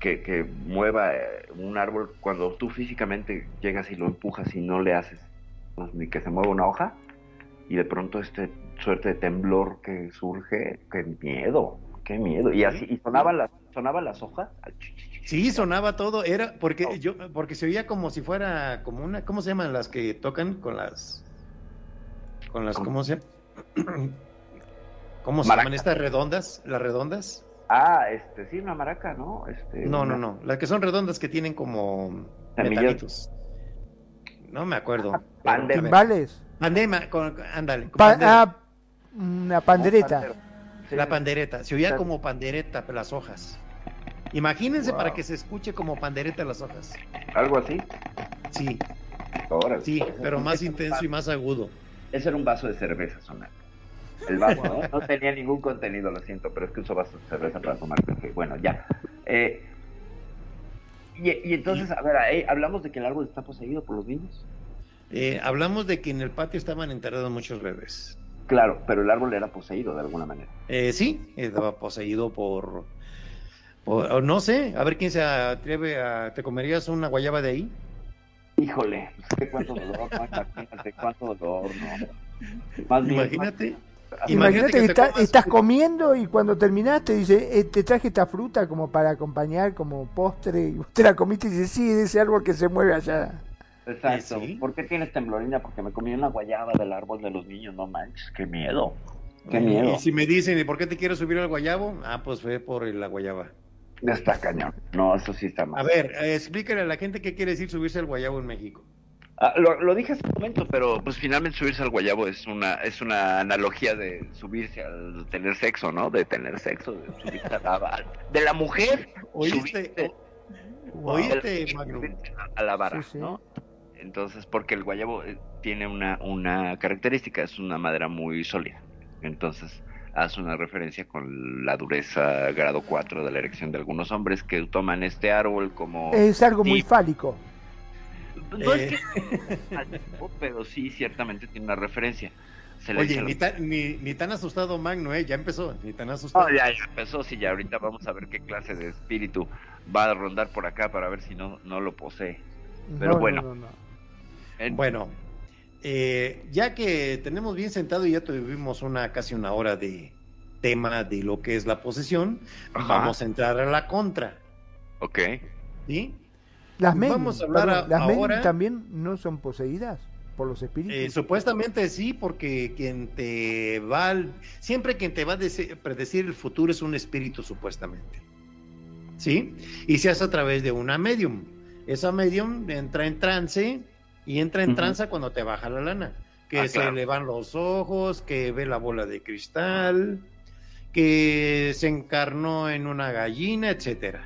que, que mueva eh, un árbol cuando tú físicamente llegas y lo empujas y no le haces ni que se mueva una hoja, y de pronto este suerte de temblor que surge, qué miedo, qué miedo. Y así, y sonaban las, sonaban las hojas. Sí, sonaba todo, era porque Oh. yo, porque se oía como si fuera como una, ¿cómo se llaman las que tocan con las, con las, ¿Cómo? ¿cómo se, cómo se Maraca. llaman estas redondas, las redondas? Ah, este, sí, una maraca, ¿no? Este, No, no, una- no, las que son redondas que tienen como metalitos. No me acuerdo. Ah, pandema. ¿Timbales? Pandema, con- ándale. con Pa- pandera. ah, una pandereta. Sí. La pandereta, se oía como pandereta las hojas. Imagínense Wow. para que se escuche como pandereta las hojas. Algo así. Sí, Ahora, sí, pero más intenso y más agudo. Ese era un vaso de cerveza sonar. El vaso ¿no? no tenía ningún contenido, lo siento, pero es que uso vaso de cerveza para tomar café. Bueno, ya. Eh, y, y entonces, a ver, ahí hablamos de que el árbol está poseído por los niños. Eh, hablamos de que en el patio estaban enterrados muchos bebés. Claro, pero el árbol era poseído de alguna manera. Eh, sí, estaba poseído por, no sé, a ver quién se atreve a... ¿Te comerías una guayaba de ahí? Híjole, pues, qué cuánto dolor, ¿no? Imagínate cuánto dolor, ¿no? Más bien, Imagínate. más- Imagínate Imagínate que está- estás comiendo y cuando terminás te dice, eh, te traje esta fruta como para acompañar como postre y te la comiste y dices, sí, de ese árbol que se mueve allá. Exacto. Sí. ¿Por qué tienes temblorina? Porque me comí una guayaba del árbol de los niños, no manches, qué miedo. Qué miedo. Y si me dicen, ¿y por qué te quieres subir al guayabo? Ah, pues fue por la guayaba. Está cañón. No, eso sí está mal. A ver, explícale a la gente qué quiere decir subirse al guayabo en México. Ah, lo, lo dije hace un momento, pero pues finalmente subirse al guayabo es una es una analogía de subirse al tener sexo, ¿no? De tener sexo, de subirse a la vara. De la mujer, ¿Oíste? subirse-. ¿Oíste, subirse a la vara, Sí, sí. ¿no? Entonces, porque el guayabo eh, tiene una, una característica, es una madera muy sólida. Entonces, hace una referencia con la dureza grado 4 de la erección de algunos hombres que toman este árbol como... Es algo muy fálico. No Eh. es que pero sí ciertamente tiene una referencia. Se le Oye, ni los- tan, ni, ni tan asustado Magno, ¿eh? Ya empezó, ni tan asustado. No, ya, ya empezó, sí, ya ahorita vamos a ver qué clase de espíritu va a rondar por acá para ver si no, no lo posee. Pero No, bueno. no, no, no. En- Bueno, eh, ya que tenemos bien sentado y ya tuvimos una casi una hora de tema de lo que es la posesión, Ajá. vamos a entrar a la contra, Ok. ¿sí? Las men, Vamos a hablar a- las men también no son poseídas por los espíritus. Eh, supuestamente sí, porque quien te va, al- siempre quien te va a predecir el futuro es un espíritu supuestamente, ¿sí? Y se hace a través de una medium. Esa medium entra en trance y entra en Ujú. trance cuando te baja la lana, que Ah, se claro. le van los ojos, que ve la bola de cristal, que se encarnó en una gallina, etcétera.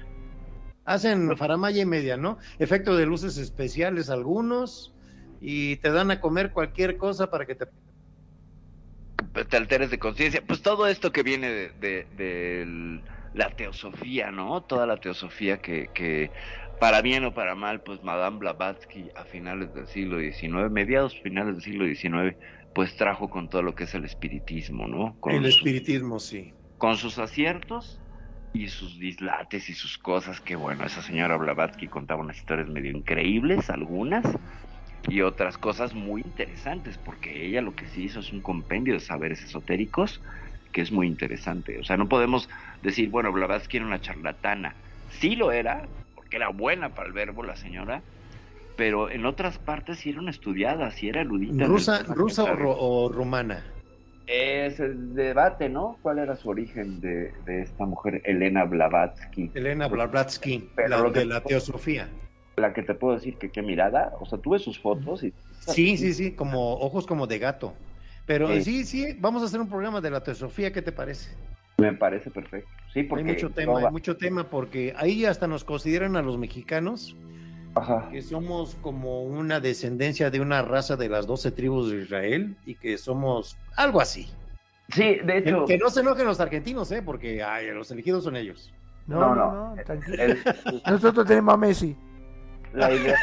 Hacen faramaya y media, ¿no? Efecto de luces especiales algunos y te dan a comer cualquier cosa para que te te alteres de conciencia. Pues todo esto que viene de, de- de la teosofía, ¿no? Toda la teosofía que, que, para bien o para mal, pues Madame Blavatsky a finales del siglo XIX, mediados finales del siglo XIX, pues trajo con todo lo que es el espiritismo, ¿no? Con, el sus, espiritismo sí. con sus aciertos y sus dislates y sus cosas, que bueno, esa señora Blavatsky contaba unas historias medio increíbles, algunas, y otras cosas muy interesantes, porque ella lo que sí hizo es un compendio de saberes esotéricos que es muy interesante. O sea, no podemos decir, bueno, Blavatsky era una charlatana. Sí lo era, porque era buena para el verbo la señora, pero en otras partes sí era una estudiada, sí era erudita. ¿Rusa, rusa o, ro- o rumana? Es el debate, ¿no? ¿Cuál era su origen de, de esta mujer, Elena Blavatsky? Elena Blavatsky, Pero la lo que- de la teosofía. La que te puedo decir que qué mirada, o sea, tuve sus fotos y... Sí, sí, sí, como ojos como de gato. Pero Sí. sí, sí, vamos a hacer un programa de la teosofía, ¿qué te parece? Me parece perfecto. Sí, porque... hay mucho tema, no va- hay mucho tema porque ahí hasta nos consideran a los mexicanos Ajá. que somos como una descendencia de una raza de las doce tribus de Israel y que somos algo así. Sí, de hecho... que no se enojen los argentinos, ¿eh? Porque ay, los elegidos son ellos. No, No, no, tranquilo. el- Nosotros tenemos a Messi. la idea...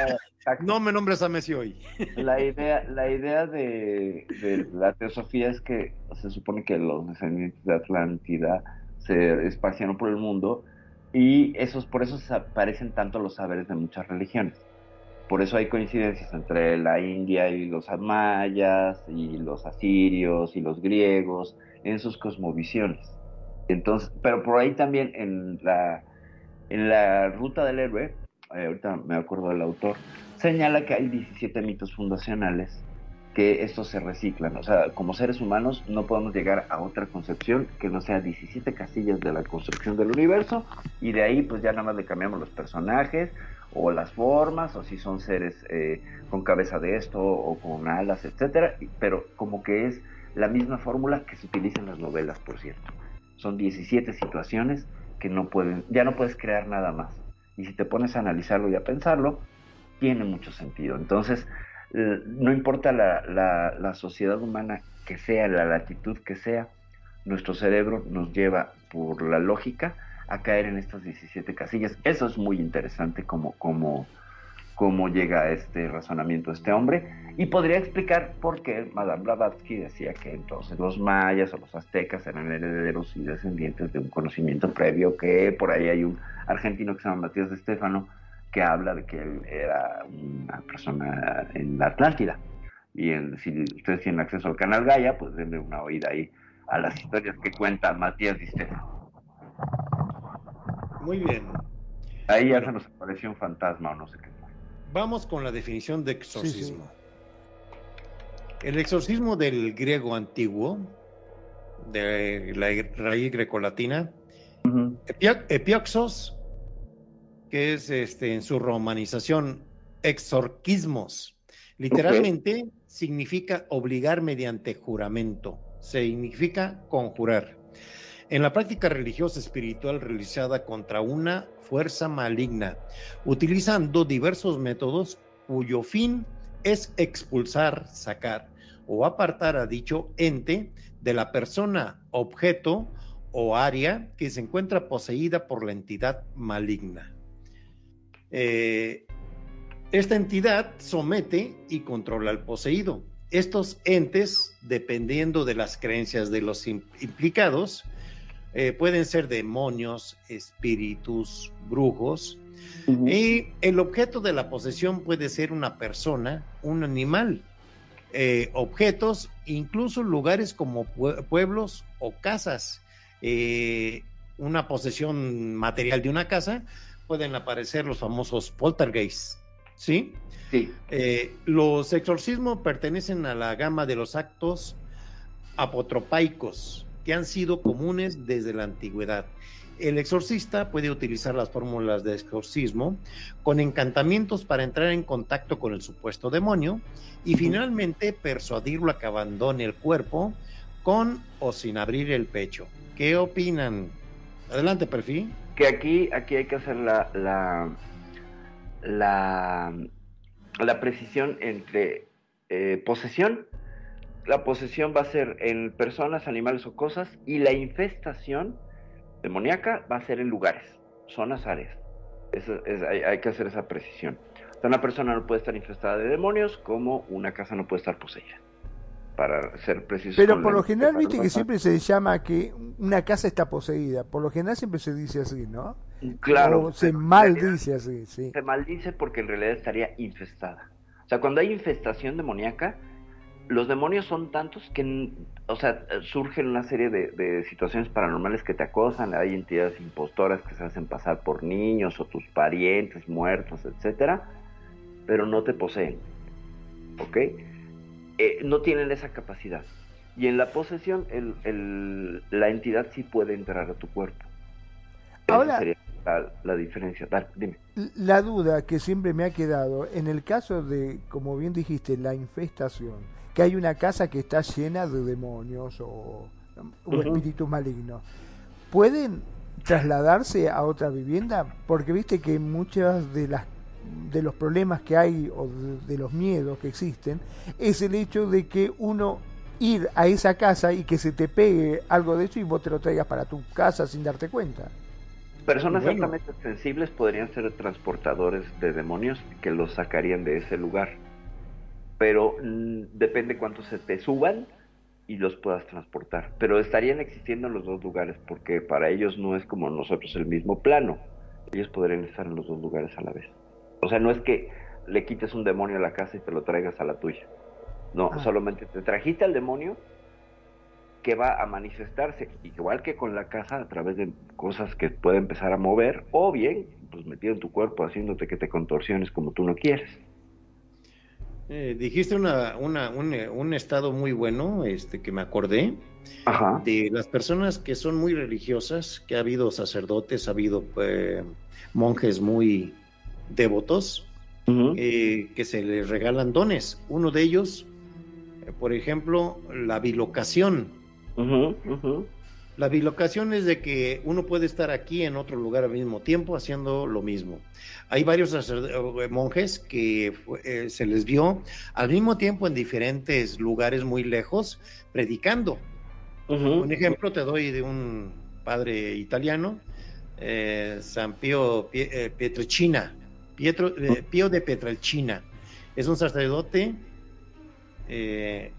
No me nombres a Messi hoy. La idea, la idea de, de la teosofía es que se supone que los descendientes de Atlántida se esparcieron por el mundo y esos, por eso se parecen tanto los saberes de muchas religiones. Por eso hay coincidencias entre la India y los mayas y los asirios y los griegos en sus cosmovisiones. Entonces, pero por ahí también en la, en la ruta del héroe, eh, ahorita me acuerdo del autor, señala que hay 17 mitos fundacionales que estos se reciclan. O sea, como seres humanos no podemos llegar a otra concepción que no sea 17 casillas de la construcción del universo y de ahí pues ya nada más le cambiamos los personajes o las formas o si son seres eh, con cabeza de esto o con alas, etcétera, pero como que es la misma fórmula que se utiliza en las novelas, por cierto. Son 17 situaciones que no pueden, ya no puedes crear nada más. Y si te pones a analizarlo y a pensarlo, tiene mucho sentido. Entonces, no importa la, la- sociedad humana que sea, la latitud que sea, nuestro cerebro nos lleva por la lógica a caer en estas 17 casillas. Eso es muy interesante como, cómo llega a este razonamiento este hombre y podría explicar por qué Madame Blavatsky decía que entonces los mayas o los aztecas eran herederos y descendientes de un conocimiento previo que por ahí hay un argentino que se llama Matías de Stefano que habla de que él era una persona en la Atlántida. Y en- si ustedes tienen acceso al canal Gaia pues denle una oída ahí a las historias que cuenta Matías de Stefano. Muy bien. ahí ya se nos apareció un fantasma o no sé qué. Vamos con la definición de exorcismo. El exorcismo del griego antiguo, de la raíz grecolatina, epia- epioxos, que es este, en su romanización exorquismos. Literalmente significa obligar mediante juramento, significa conjurar. En la práctica religiosa espiritual realizada contra una fuerza maligna, utilizando diversos métodos cuyo fin es expulsar, sacar o apartar a dicho ente de la persona, objeto o área que se encuentra poseída por la entidad maligna. Eh, esta entidad somete y controla al poseído. Estos entes, dependiendo de las creencias de los im- implicados, eh, pueden ser demonios, espíritus, brujos, y el objeto de la posesión puede ser una persona, un animal, eh, objetos, incluso lugares como pue- pueblos o casas. Eh, una posesión material de una casa pueden aparecer los famosos poltergeists, ¿sí? sí Eh, los exorcismos pertenecen a la gama de los actos apotropaicos que han sido comunes desde la antigüedad. El exorcista puede utilizar las fórmulas de exorcismo con encantamientos para entrar en contacto con el supuesto demonio y finalmente persuadirlo a que abandone el cuerpo con o sin abrir el pecho. ¿Qué opinan? Adelante, perfil. Que aquí, aquí hay que hacer la, la, la, precisión entre eh, posesión. La posesión va a ser en personas, animales o cosas, y la infestación demoníaca va a ser en lugares, zonas, áreas. Es- hay, hay que hacer esa precisión. Una persona no puede estar infestada de demonios como una casa no puede estar poseída. Para ser precisos. Pero por lo general, viste que siempre se llama que una casa está poseída. Por lo general siempre se dice así, ¿no? Claro. O se maldice así, sí. Se maldice porque en realidad estaría infestada. O sea, cuando hay infestación demoníaca, los demonios son tantos que, o sea, surgen una serie de, de situaciones paranormales que te acosan, hay entidades impostoras que se hacen pasar por niños o tus parientes muertos, etcétera, pero no te poseen, ¿ok? Eh, no tienen esa capacidad. Y en la posesión, el- el- la entidad sí puede entrar a tu cuerpo. Esa Ahora- sería la, la diferencia. Dale, dime. La duda que siempre me ha quedado, en el caso de, como bien dijiste, la infestación, que hay una casa que está llena de demonios o, espíritus malignos, ¿pueden trasladarse a otra vivienda? Porque viste que muchas de las de los problemas que hay o de, de los miedos que existen es el hecho de que uno ir a esa casa y que se te pegue algo de eso y vos te lo traigas para tu casa sin darte cuenta. Personas Bueno. altamente sensibles podrían ser transportadores de demonios que los sacarían de ese lugar. Pero mm, depende cuánto se te suban y los puedas transportar. Pero estarían existiendo en los dos lugares porque para ellos no es como nosotros el mismo plano. Ellos podrían estar en los dos lugares a la vez. O sea, no es que le quites un demonio a la casa y te lo traigas a la tuya. No, Ah. solamente te trajiste al demonio que va a manifestarse, igual que con la casa, a través de cosas que puede empezar a mover, o bien, pues metido en tu cuerpo, haciéndote que te contorsiones como tú no quieres. Eh, dijiste una, una, un, un estado muy bueno, este, que me acordé, Ajá. de las personas que son muy religiosas, que ha habido sacerdotes, ha habido eh, monjes muy devotos, eh, que se les regalan dones. Uno de ellos, eh, por ejemplo, la bilocación. La bilocación es de que uno puede estar aquí en otro lugar al mismo tiempo haciendo lo mismo. Hay varios eh, monjes que eh, se les vio al mismo tiempo en diferentes lugares muy lejos predicando. Un ejemplo te doy de un padre italiano, eh, San Pío Pie- Pietrelcina, Pietro, eh, Pío de Pietrelcina. Es un sacerdote eh,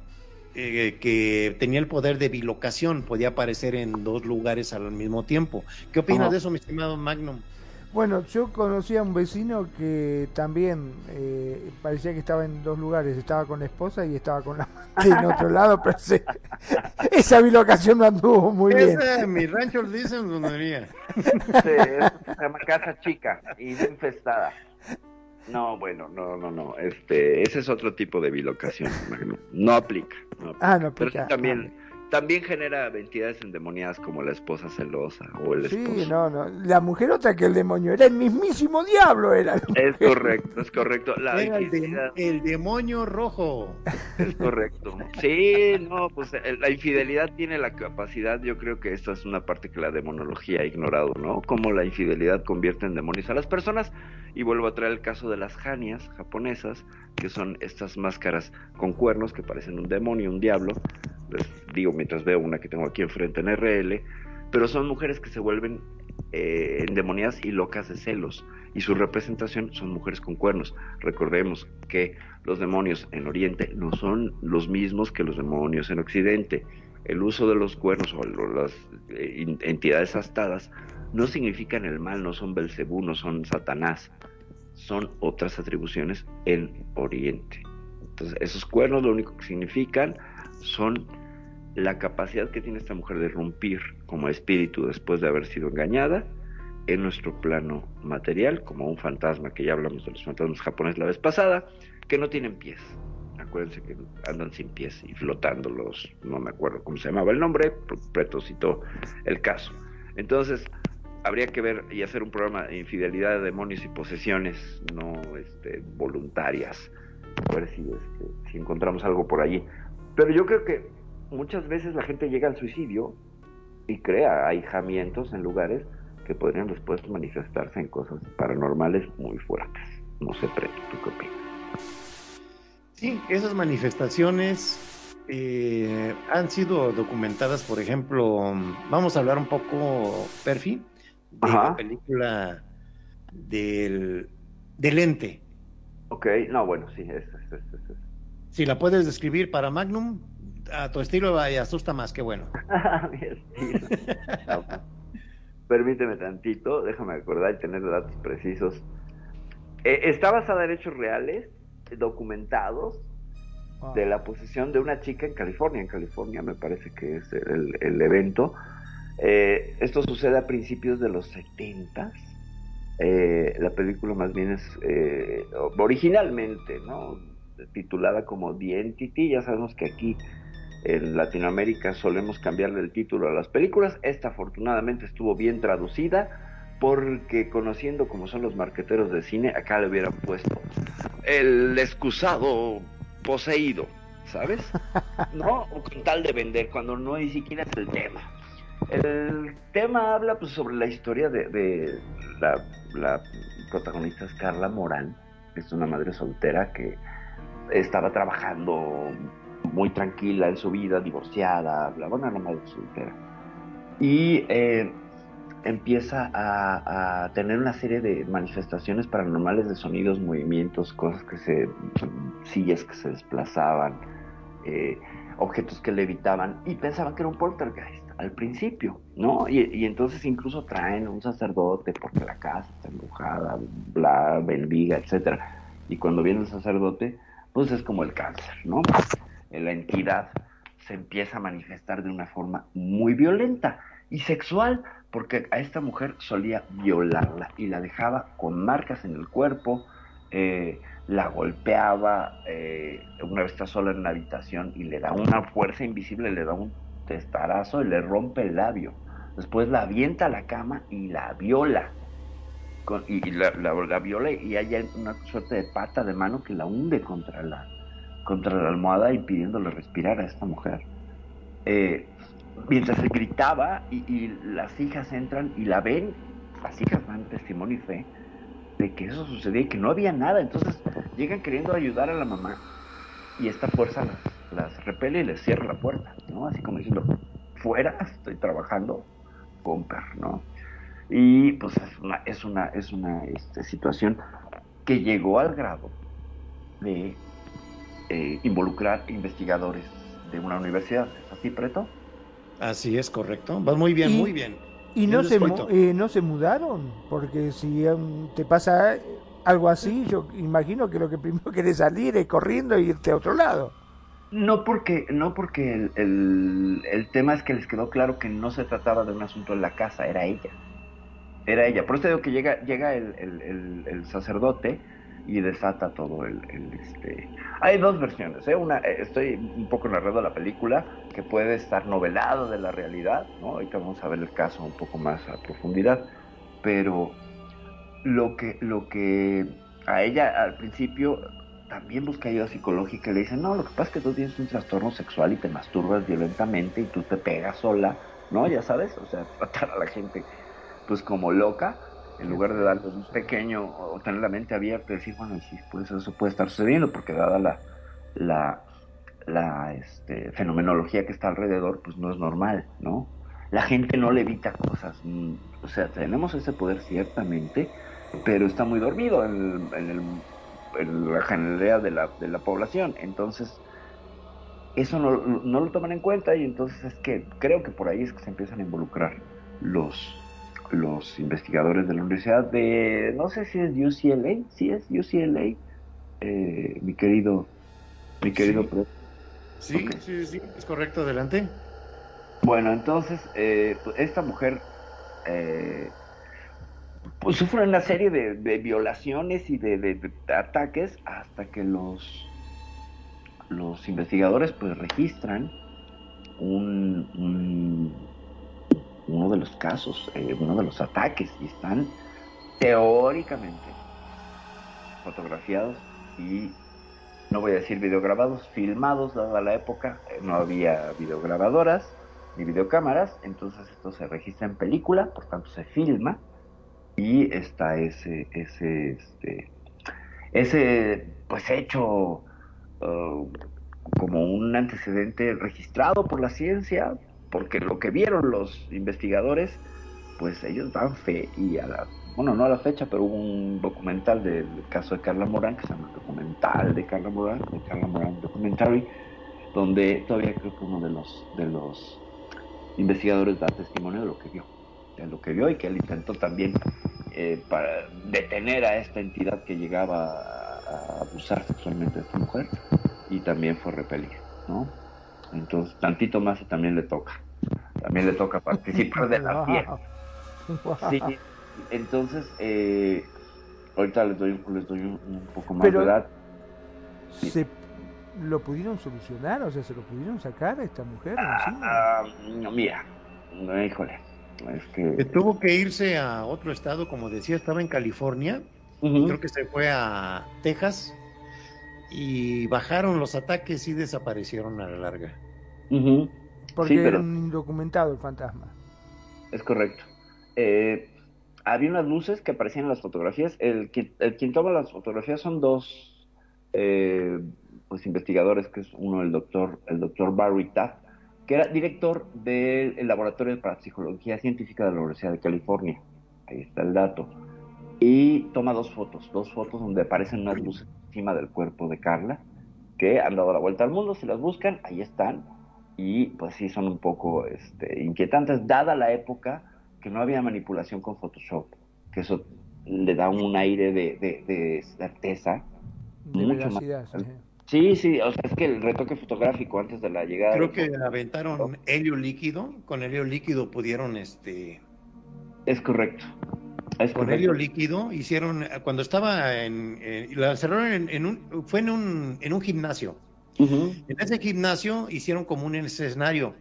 eh, que tenía el poder de bilocación, podía aparecer en dos lugares al mismo tiempo. ¿Qué opinas Ajá. de eso, mi estimado Magnum? Bueno, yo conocí a un vecino que también eh, parecía que estaba en dos lugares, estaba con la esposa y estaba con la en otro lado, pero se- esa bilocación no anduvo muy bien. Esa, mi rancho dicen dondería. Sí, se llama casa chica y infestada. No, bueno, no, no, no. Este, ese es otro tipo de bilocación. Magno. No aplica. no aplica. Ah, no Pero sí aplica. también, también genera entidades endemoniadas como la esposa celosa o el Sí, esposo. no, no. La mujer otra que el demonio, era el mismísimo diablo, era. Es correcto, es correcto. La Era el, de- infidelidad el demonio rojo. es correcto. Sí, no, pues el- la infidelidad tiene la capacidad, yo creo que esta es una parte que la demonología ha ignorado, ¿no? Cómo la infidelidad convierte en demonios a las personas. Y vuelvo a traer el caso de las janias japonesas, que son estas máscaras con cuernos que parecen un demonio, un diablo. Les digo mientras veo una que tengo aquí enfrente en RL, pero son mujeres que se vuelven eh, endemoniadas y locas de celos. Y su representación son mujeres con cuernos. Recordemos que los demonios en Oriente no son los mismos que los demonios en Occidente. El uso de los cuernos o las eh, entidades astadas no significan el mal, no son Belcebú, no son Satanás, son otras atribuciones en Oriente. Entonces, esos cuernos lo único que significan son la capacidad que tiene esta mujer de irrumpir como espíritu después de haber sido engañada en nuestro plano material, como un fantasma, que ya hablamos de los fantasmas japoneses la vez pasada, que no tienen pies. Acuérdense que andan sin pies y flotando los, no me acuerdo cómo se llamaba el nombre, Preto citó el caso. Entonces, habría que ver y hacer un programa de infidelidad de demonios y posesiones no este, voluntarias, a ver si, este, si encontramos algo por allí. Pero yo creo que muchas veces la gente llega al suicidio y crea ahijamientos en lugares que podrían después manifestarse en cosas paranormales muy fuertes. No sé, Preto, ¿tú qué opinas? Sí, esas manifestaciones eh, han sido documentadas, por ejemplo, vamos a hablar un poco, Perfi, de Ajá. la película del, del ente. Ok, no, bueno, sí, es, es, es, es- es. Si la puedes describir para Magnum, a tu estilo y asusta más, qué bueno. Mi estilo. No, Permíteme tantito, déjame acordar y tener datos precisos. Eh, está basada en hechos reales, documentados, de la posesión de una chica en California. En California me parece que es el, el evento. Eh, esto sucede a principios de los 70 eh, la película más bien es eh, originalmente, ¿no? Titulada como The Entity. Ya sabemos que aquí en Latinoamérica solemos cambiarle el título a las películas. Esta afortunadamente estuvo bien traducida porque conociendo como son los marqueteros de cine, acá le hubieran puesto el excusado poseído, ¿sabes? ¿No? O con tal de vender, cuando no ni siquiera es el tema. El tema habla pues, sobre la historia de, de la, la protagonista es Carla Morán, que es una madre soltera que estaba trabajando muy tranquila en su vida, divorciada, bla, bueno, una madre soltera. Y eh, empieza a, a, tener una serie de manifestaciones paranormales de sonidos, movimientos, cosas que se, sillas que se desplazaban, eh, objetos que levitaban y pensaban que era un poltergeist al principio, ¿no? Y, y, entonces incluso traen un sacerdote porque la casa está embrujada, bla, bendiga, etcétera. Y cuando viene el sacerdote, pues es como el cáncer, ¿no? La entidad se empieza a manifestar de una forma muy violenta y sexual, porque a esta mujer solía violarla y la dejaba con marcas en el cuerpo, eh, la golpeaba, eh, una vez está sola en la habitación y le da una fuerza invisible, le da un testarazo y le rompe el labio. Después la avienta a la cama y la viola. Y, la, viola y hay una suerte de pata de mano que la hunde contra la, contra la almohada impidiéndole respirar a esta mujer. Eh, mientras se gritaba y, y, las hijas entran y la ven, las hijas dan testimonio y fe de que eso sucedía y que no había nada. Entonces llegan queriendo ayudar a la mamá y esta fuerza las, las repele y les cierra la puerta, ¿no? Así como diciendo, fuera, estoy trabajando con per, ¿no? Y pues es una, es una, es una este, situación que llegó al grado de eh, involucrar investigadores de una universidad. ¿Es así, Preto? Así es, correcto. Vas muy bien, y, muy bien. ¿Y no se, eh, no se mudaron? Porque si um, te pasa algo así, yo imagino que lo que primero querés salir es corriendo e irte a otro lado. No porque, no porque el, el, el, tema es que les quedó claro que no se trataba de un asunto en la casa, era ella. Era ella. Por eso digo que llega, llega el, el, el sacerdote y desata todo el, este. Hay dos versiones, ¿eh? Una, estoy un poco narrando la película que puede estar novelado de la realidad, ¿no? Ahorita vamos a ver el caso un poco más a profundidad, pero lo que, lo que a ella al principio también busca ayuda psicológica y le dicen, no, lo que pasa es que tú tienes un trastorno sexual y te masturbas violentamente y tú te pegas sola, ¿no? Ya sabes, o sea, tratar a la gente pues como loca, en lugar de darles un pequeño o tener la mente abierta y decir, bueno, sí, pues eso puede estar sucediendo, porque dada la, la, la este, fenomenología que está alrededor, pues no es normal, ¿no? La gente no le evita cosas, o sea, tenemos ese poder ciertamente, pero está muy dormido en, en, el, en la generalidad de la, de la población, entonces eso no, no lo toman en cuenta y entonces es que creo que por ahí es que se empiezan a involucrar los los investigadores de la universidad de, no sé si es UCLA, si es UCLA, eh, mi querido, mi querido. Sí, sí, okay. sí, sí, es correcto, adelante. Bueno, entonces, eh, esta mujer eh, pues sufre una serie de, de violaciones y de, de, de, ataques hasta que los, los investigadores pues registran un, un uno de los casos, eh, uno de los ataques, y están teóricamente fotografiados y, no voy a decir videograbados, filmados, dada la época, eh, no había videograbadoras ni videocámaras, entonces esto se registra en película, por tanto se filma, y está ese, ese, este, ese, pues hecho uh, como un antecedente registrado por la ciencia, porque lo que vieron los investigadores, pues ellos dan fe y a la, bueno, no a la fecha, pero hubo un documental del caso de Carla Morán, que se llama Documental de Carla Morán, de Carla Morán Documentary, donde todavía creo que uno de los, de los investigadores da testimonio de lo que vio, de lo que vio y que él intentó también eh, detener a esta entidad que llegaba a, abusar sexualmente de esta mujer y también fue repelido, ¿no? Entonces, tantito más y también le toca, también le toca participar de la fiesta. Sí, entonces, eh, ahorita les doy, les doy un, poco más de edad. ¿Se lo pudieron solucionar? O sea, ¿se lo pudieron sacar a esta mujer? Ah, no, mira, no, híjole. Es que... Tuvo que irse a otro estado, como decía, estaba en California. Creo que se fue a Texas y bajaron los ataques y desaparecieron a la larga. Porque era un indocumentado el fantasma. Es correcto. Eh, había unas luces que aparecían en las fotografías. El, el quien toma las fotografías son dos eh, pues, investigadores, que es uno el doctor, el doctor Barry Taft, que era director del Laboratorio para Psicología Científica de la Universidad de California. Ahí está el dato. Y toma dos fotos, dos fotos donde aparecen unas luces encima del cuerpo de Carla, que han dado la vuelta al mundo. Si las buscan, ahí están. Y pues sí, son un poco este, inquietantes, dada la época que no había manipulación con Photoshop, que eso le da un aire de, certeza. mucho más. Sí, sí, o sea, es que el retoque fotográfico antes de la llegada. Creo que aventaron helio líquido, con helio líquido pudieron, este. Es correcto. Con helio líquido hicieron, cuando estaba en, la cerraron en, un, fue en un, en un gimnasio. En ese gimnasio hicieron como un escenario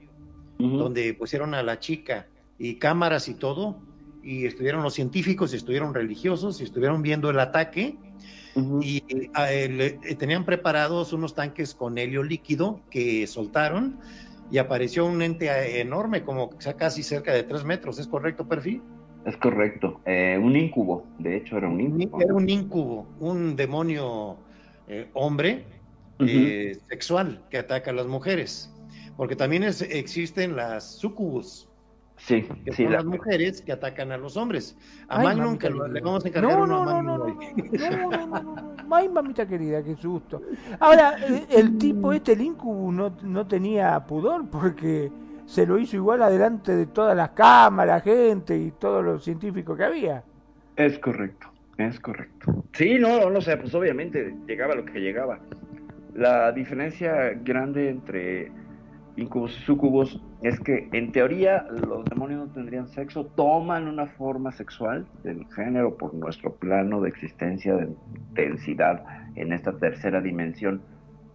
donde pusieron a la chica y cámaras y todo, y estuvieron los científicos, estuvieron religiosos, y estuvieron viendo el ataque, y eh, tenían preparados unos tanques con helio líquido que soltaron, y apareció un ente enorme, como casi cerca de tres metros, ¿es correcto, Perfil? Es correcto. Eh, un incubo, de hecho era un incubo. Era un incubo, un demonio eh, hombre uh eh, -huh. sexual que ataca a las mujeres. Porque también es, existen las sucubus. Sí, que sí, son la... las mujeres que atacan a los hombres. A Ay, Magnum, que lo, le vamos a encargar no, uno no, a Magnum. No, no, no, no, no. Ay, mamita querida, qué susto. Ahora, eh, el tipo este, el incubo, no, no tenía pudor porque se lo hizo igual adelante de todas las cámaras, gente y todos los científicos que había. Es correcto, es correcto. Sí, no, no sé, pues obviamente llegaba lo que llegaba. La diferencia grande entre incubos y sucubos es que en teoría los demonios no tendrían sexo, toman una forma sexual del género por nuestro plano de existencia de densidad en esta tercera dimensión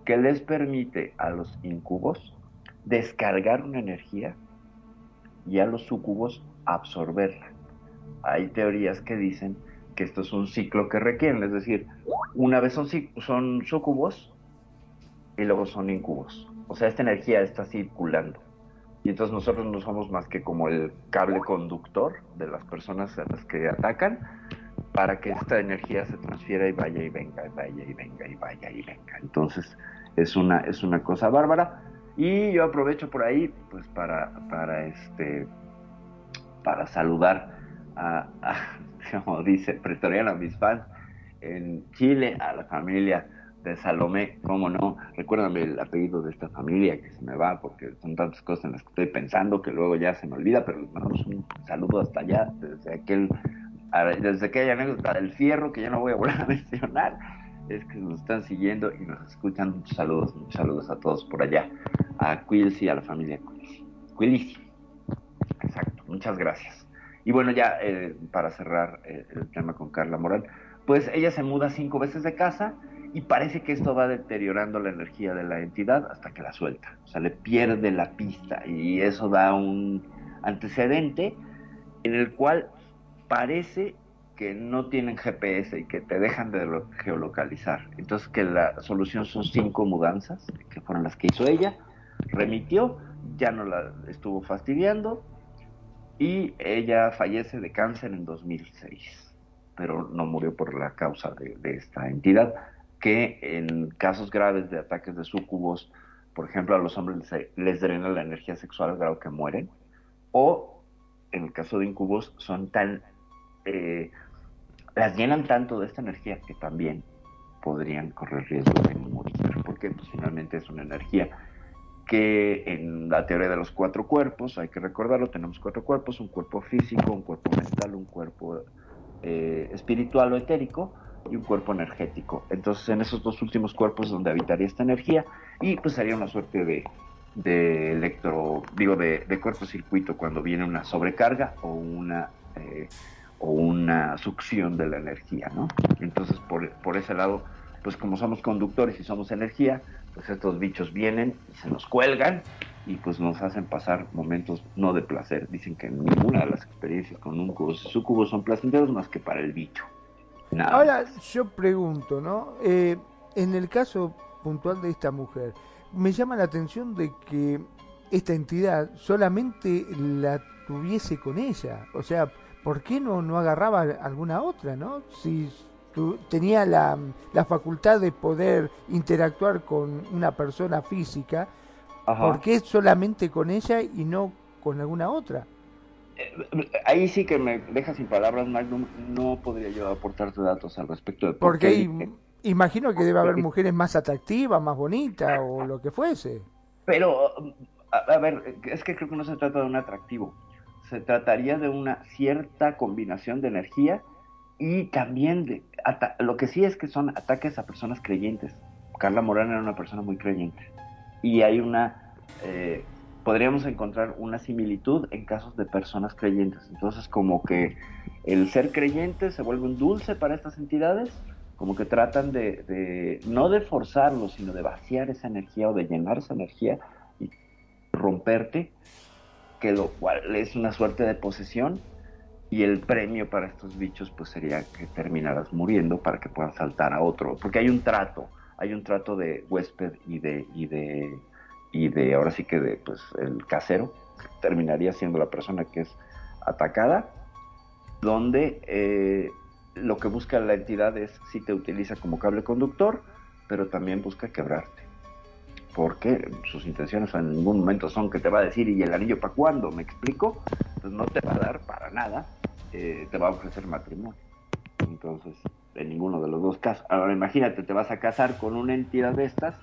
que les permite a los incubos descargar una energía y a los sucubos absorberla. Hay teorías que dicen que esto es un ciclo que requieren, es decir, una vez son, son sucubos y luego son incubos o sea, esta energía está circulando. Y entonces nosotros no somos más que como el cable conductor de las personas a las que atacan para que esta energía se transfiera y vaya y venga, y vaya y venga, y vaya y venga. Entonces es una, es una cosa bárbara. Y yo aprovecho por ahí, pues para, para este, para saludar a, como dice Pretoriano, a mis fans en Chile, a la familia de Salomé, cómo no, recuérdame el apellido de esta familia que se me va, porque son tantas cosas en las que estoy pensando que luego ya se me olvida, pero les mandamos un saludo hasta allá, desde aquel, desde aquella anécdota del fierro que ya no voy a volver a mencionar, es que nos están siguiendo y nos escuchan, muchos saludos, muchos saludos a todos por allá, a Quilsi, a la familia Quilsi. Quilsi, exacto, muchas gracias. Y bueno, ya eh, para cerrar eh, el tema con Carla Moral, pues ella se muda cinco veces de casa, y parece que esto va deteriorando la energía de la entidad hasta que la suelta, o sea, le pierde la pista y eso da un antecedente en el cual parece que no tienen GPS y que te dejan de geolocalizar. Entonces que la solución son cinco mudanzas, que fueron las que hizo ella, remitió, ya no la estuvo fastidiando y ella fallece de cáncer en 2006, pero no murió por la causa de, esta entidad que en casos graves de ataques de sucubos, por ejemplo, a los hombres les, drena la energía sexual al grado que mueren, o en el caso de incubos son tan, eh, las llenan tanto de esta energía que también podrían correr riesgo de morir, porque pues, finalmente es una energía que en la teoría de los cuatro cuerpos, hay que recordarlo, tenemos cuatro cuerpos, un cuerpo físico, un cuerpo mental, un cuerpo eh, espiritual o etérico y un cuerpo energético. Entonces en esos dos últimos cuerpos es donde habitaría esta energía y pues sería una suerte de, de electro, digo, de, de cortocircuito cuando viene una sobrecarga o una, eh, o una succión de la energía, ¿no? Entonces, por, por ese lado, pues como somos conductores y somos energía, pues estos bichos vienen y se nos cuelgan y pues nos hacen pasar momentos no de placer. Dicen que ninguna de las experiencias con un cubo sucubo son placenteros más que para el bicho. Ahora yo pregunto, ¿no? Eh, en el caso puntual de esta mujer, me llama la atención de que esta entidad solamente la tuviese con ella. O sea, ¿por qué no, no agarraba alguna otra, no? Si tu- tenía la, la facultad de poder interactuar con una persona física, Ajá. ¿por qué solamente con ella y no con alguna otra? Ahí sí que me deja sin palabras, Magnum. No podría yo aportarte datos al respecto de por Porque qué. imagino que debe haber mujeres más atractivas, más bonitas o lo que fuese. Pero, a, a ver, es que creo que no se trata de un atractivo. Se trataría de una cierta combinación de energía y también de... lo que sí es que son ataques a personas creyentes. Carla Morán era una persona muy creyente. Y hay una... eh, podríamos encontrar una similitud en casos de personas creyentes. Entonces, como que el ser creyente se vuelve un dulce para estas entidades, como que tratan de, de- no de forzarlo, sino de vaciar esa energía o de llenar esa energía y romperte, que lo cual es una suerte de posesión. Y el premio para estos bichos pues sería que terminaras muriendo para que puedan saltar a otro, porque hay un trato, hay un trato de huésped y de y de y de ahora sí que de pues el casero terminaría siendo la persona que es atacada, donde eh, lo que busca la entidad es si te utiliza como cable conductor, pero también busca quebrarte. Porque sus intenciones en ningún momento son que te va a decir, ¿y el anillo para cuándo? ¿Me explico? Pues no te va a dar para nada, eh, te va a ofrecer matrimonio. Entonces, en ninguno de los dos casos. Ahora imagínate, te vas a casar con una entidad de estas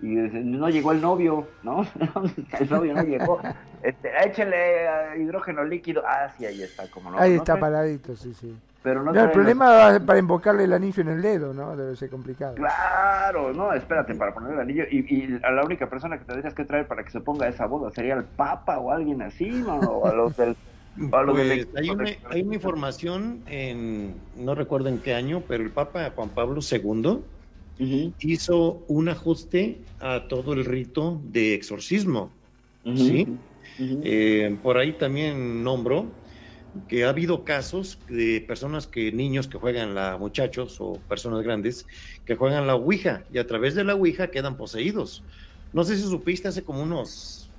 y no llegó el novio, ¿no? el novio no llegó. Este, échale eh, hidrógeno líquido. Ah, sí, ahí está, como no. Ahí está paradito, sí, sí. Pero no No, el problema para invocarle el anillo en el dedo, ¿no? Debe ser complicado. Claro, no, espérate, para poner el anillo. Y, y a la única persona que tendrías que traer para que se ponga esa boda sería el Papa o alguien así, ¿no? O a los del. a los Pues, hay, una, hay una información en, no recuerdo en qué año, pero el Papa Juan Pablo II Hizo un ajuste a todo el rito de exorcismo. Sí. Eh, por ahí también nombro que ha habido casos de personas que, niños que juegan la, muchachos o personas grandes, que juegan la Ouija y a través de la Ouija quedan poseídos. No sé si supiste hace como unos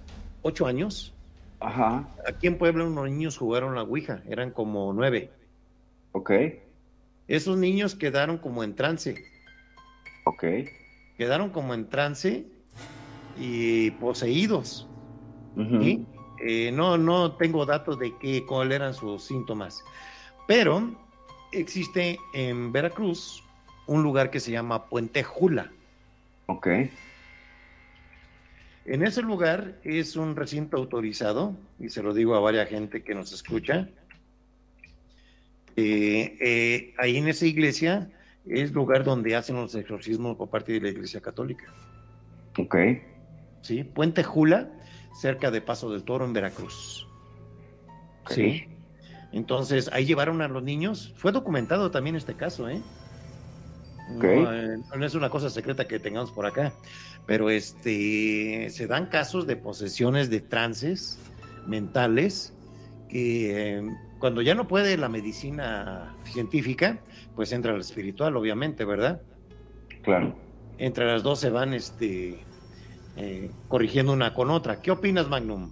ocho años, Ajá, aquí en Puebla unos niños jugaron la Ouija, eran como nueve. ok, Esos niños quedaron como en trance, ok. quedaron como en trance y poseídos. Eh, no, no tengo datos de qué, cuáles eran sus síntomas, pero existe en Veracruz un lugar que se llama Puente Jula. Ok, En ese lugar es un recinto autorizado, y se lo digo a varias gente que nos escucha. Eh, eh, ahí en esa iglesia es lugar donde hacen los exorcismos por parte de la Iglesia Católica. ok, ¿sí? Puente Jula, cerca de Paso del Toro en Veracruz. Sí. Entonces, ahí llevaron a los niños. Fue documentado también este caso, ¿eh? Ok. No, eh, no es una cosa secreta que tengamos por acá, pero este se dan casos de posesiones de trances mentales que eh, cuando ya no puede la medicina científica, pues entra la espiritual, obviamente, ¿verdad? Claro. Entre las dos se van este eh, corrigiendo una con otra. ¿Qué opinas, Magnum?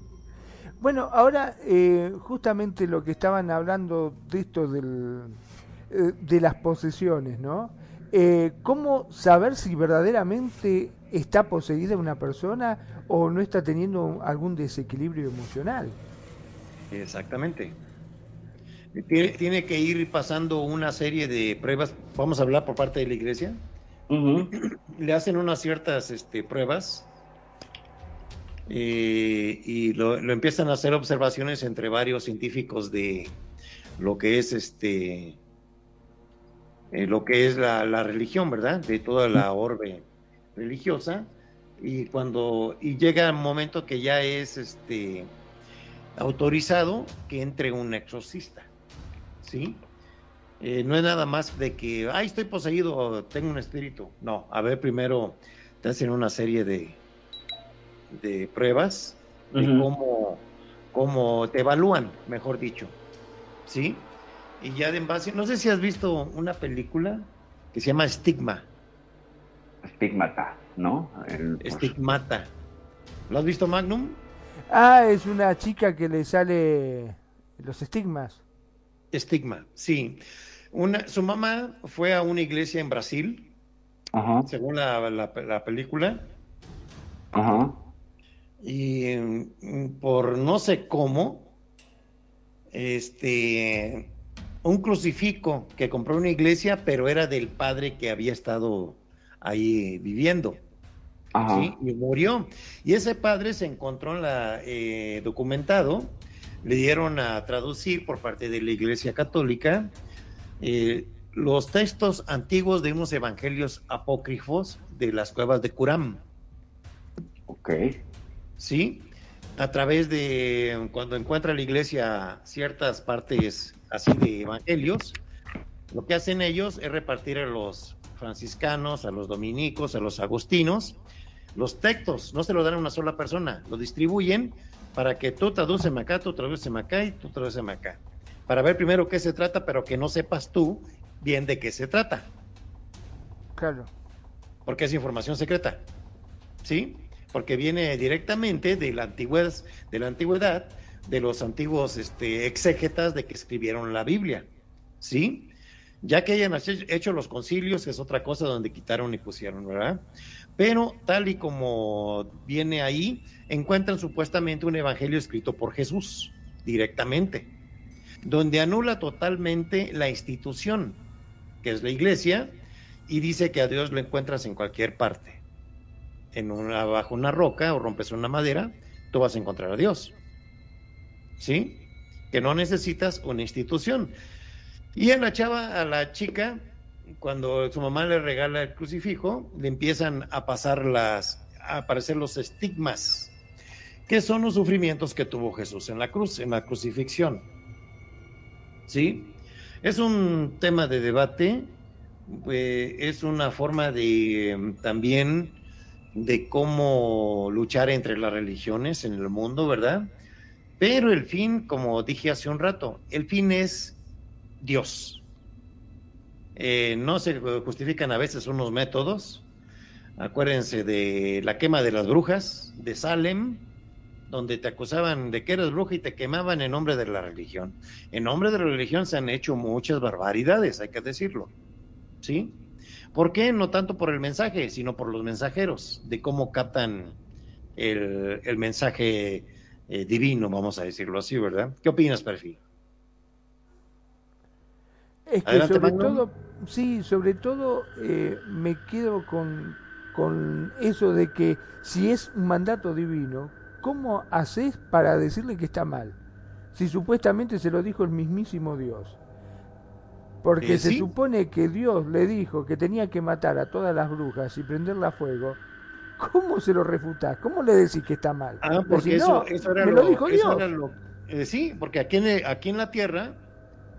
Bueno, ahora eh, justamente lo que estaban hablando de esto del, eh, de las posesiones, ¿no? Eh, ¿Cómo saber si verdaderamente está poseída una persona o no está teniendo algún desequilibrio emocional? Exactamente. Tiene, tiene que ir pasando una serie de pruebas. Vamos a hablar por parte de la iglesia. Le hacen unas ciertas este, pruebas eh, y lo, lo empiezan a hacer observaciones entre varios científicos de lo que es este eh, lo que es la, la religión, ¿verdad? De toda la orbe religiosa y cuando y llega el momento que ya es este autorizado que entre un exorcista, ¿sí? Eh, no es nada más de que, ay, estoy poseído, tengo un espíritu. No, a ver, primero te hacen una serie de, de pruebas de cómo, cómo te evalúan, mejor dicho, ¿sí? Y ya de en base, no sé si has visto una película que se llama Stigma, Estigmata, ¿no? El- pues, Stigmata. ¿Lo has visto, Magnum? Ah, es una chica que le sale los estigmas. Estigma, sí. Una, su mamá fue a una iglesia en Brasil, Ajá, según la, la- la película, ajá. y mm, por no sé cómo, este, un crucifijo que compró una iglesia, pero era del padre que había estado ahí viviendo. Ajá. ¿sí? y murió. Y ese padre se encontró en la, eh, documentado, le dieron a traducir por parte de la Iglesia Católica eh, los textos antiguos de unos evangelios apócrifos de las cuevas de Curam, Ok. ¿sí? A través de cuando encuentra la Iglesia ciertas partes así de evangelios, lo que hacen ellos es repartir a los franciscanos, a los dominicos, a los agustinos, los textos, no se lo dan a una sola persona, lo distribuyen para que tú tradúceme acá, tú tradúceme acá y tú tradúceme acá. Para ver primero qué se trata, pero que no sepas tú bien de qué se trata, Claro. porque es información secreta. ¿Sí? Porque viene directamente de la antigüedad, de la antigüedad, de los antiguos este, exégetas de que escribieron la Biblia. ¿Sí? Ya que hayan hecho los concilios, es otra cosa donde quitaron y pusieron, ¿verdad? Pero tal y como viene ahí, encuentran supuestamente un evangelio escrito por Jesús directamente, donde anula totalmente la institución, que es la iglesia, y dice que a Dios lo encuentras en cualquier parte. En una, bajo una roca o rompes una madera, tú vas a encontrar a Dios. ¿Sí? Que no necesitas una institución. Y a la chava, a la chica, cuando su mamá le regala el crucifijo, le empiezan a pasar las, a aparecer los estigmas, que son los sufrimientos que tuvo Jesús en la cruz, en la crucifixión. ¿Sí? Es un tema de debate, eh, es una forma de eh, también de cómo luchar entre las religiones en el mundo, ¿verdad? Pero el fin, como dije hace un rato, el fin es Dios. Eh, no se justifican a veces unos métodos. Acuérdense de la quema de las brujas de Salem, donde te acusaban de que eres bruja y te quemaban en nombre de la religión. En nombre de la religión se han hecho muchas barbaridades, hay que decirlo. ¿Sí? ¿Por qué? No tanto por el mensaje, sino por los mensajeros, de cómo captan el, el mensaje eh, divino, vamos a decirlo así, ¿verdad? ¿Qué opinas, Perfil? Es que Adelante, sobre Magnum. todo, sí, sobre todo eh, me quedo con, con eso de que si es un mandato divino, ¿cómo haces para decirle que está mal? Si supuestamente se lo dijo el mismísimo Dios. Porque Eh, se sí. supone que Dios le dijo que tenía que matar a todas las brujas y prenderla a fuego. ¿Cómo se lo refutás? ¿Cómo le decís que está mal? Ah, porque decís, eso, "No, eso era me lo, lo dijo eso Dios. era lo- eh, sí, porque aquí en, aquí en la Tierra,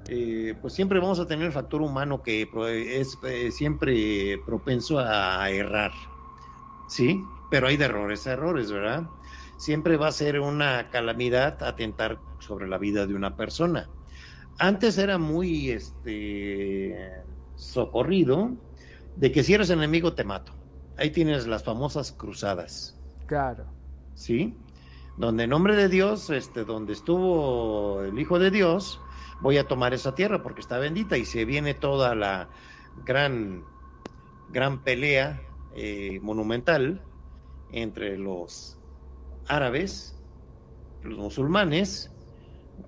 eh, pues siempre vamos a tener el factor humano que es eh, siempre propenso a errar, ¿sí? Pero hay de errores a errores, ¿verdad? Siempre va a ser una calamidad atentar sobre la vida de una persona. Antes era muy este, socorrido de que si eres enemigo te mato. Ahí tienes las famosas cruzadas. Claro. ¿sí? Donde en nombre de Dios, este, donde estuvo el Hijo de Dios, voy a tomar esa tierra porque está bendita y se viene toda la gran, gran pelea eh, monumental entre los árabes, los musulmanes,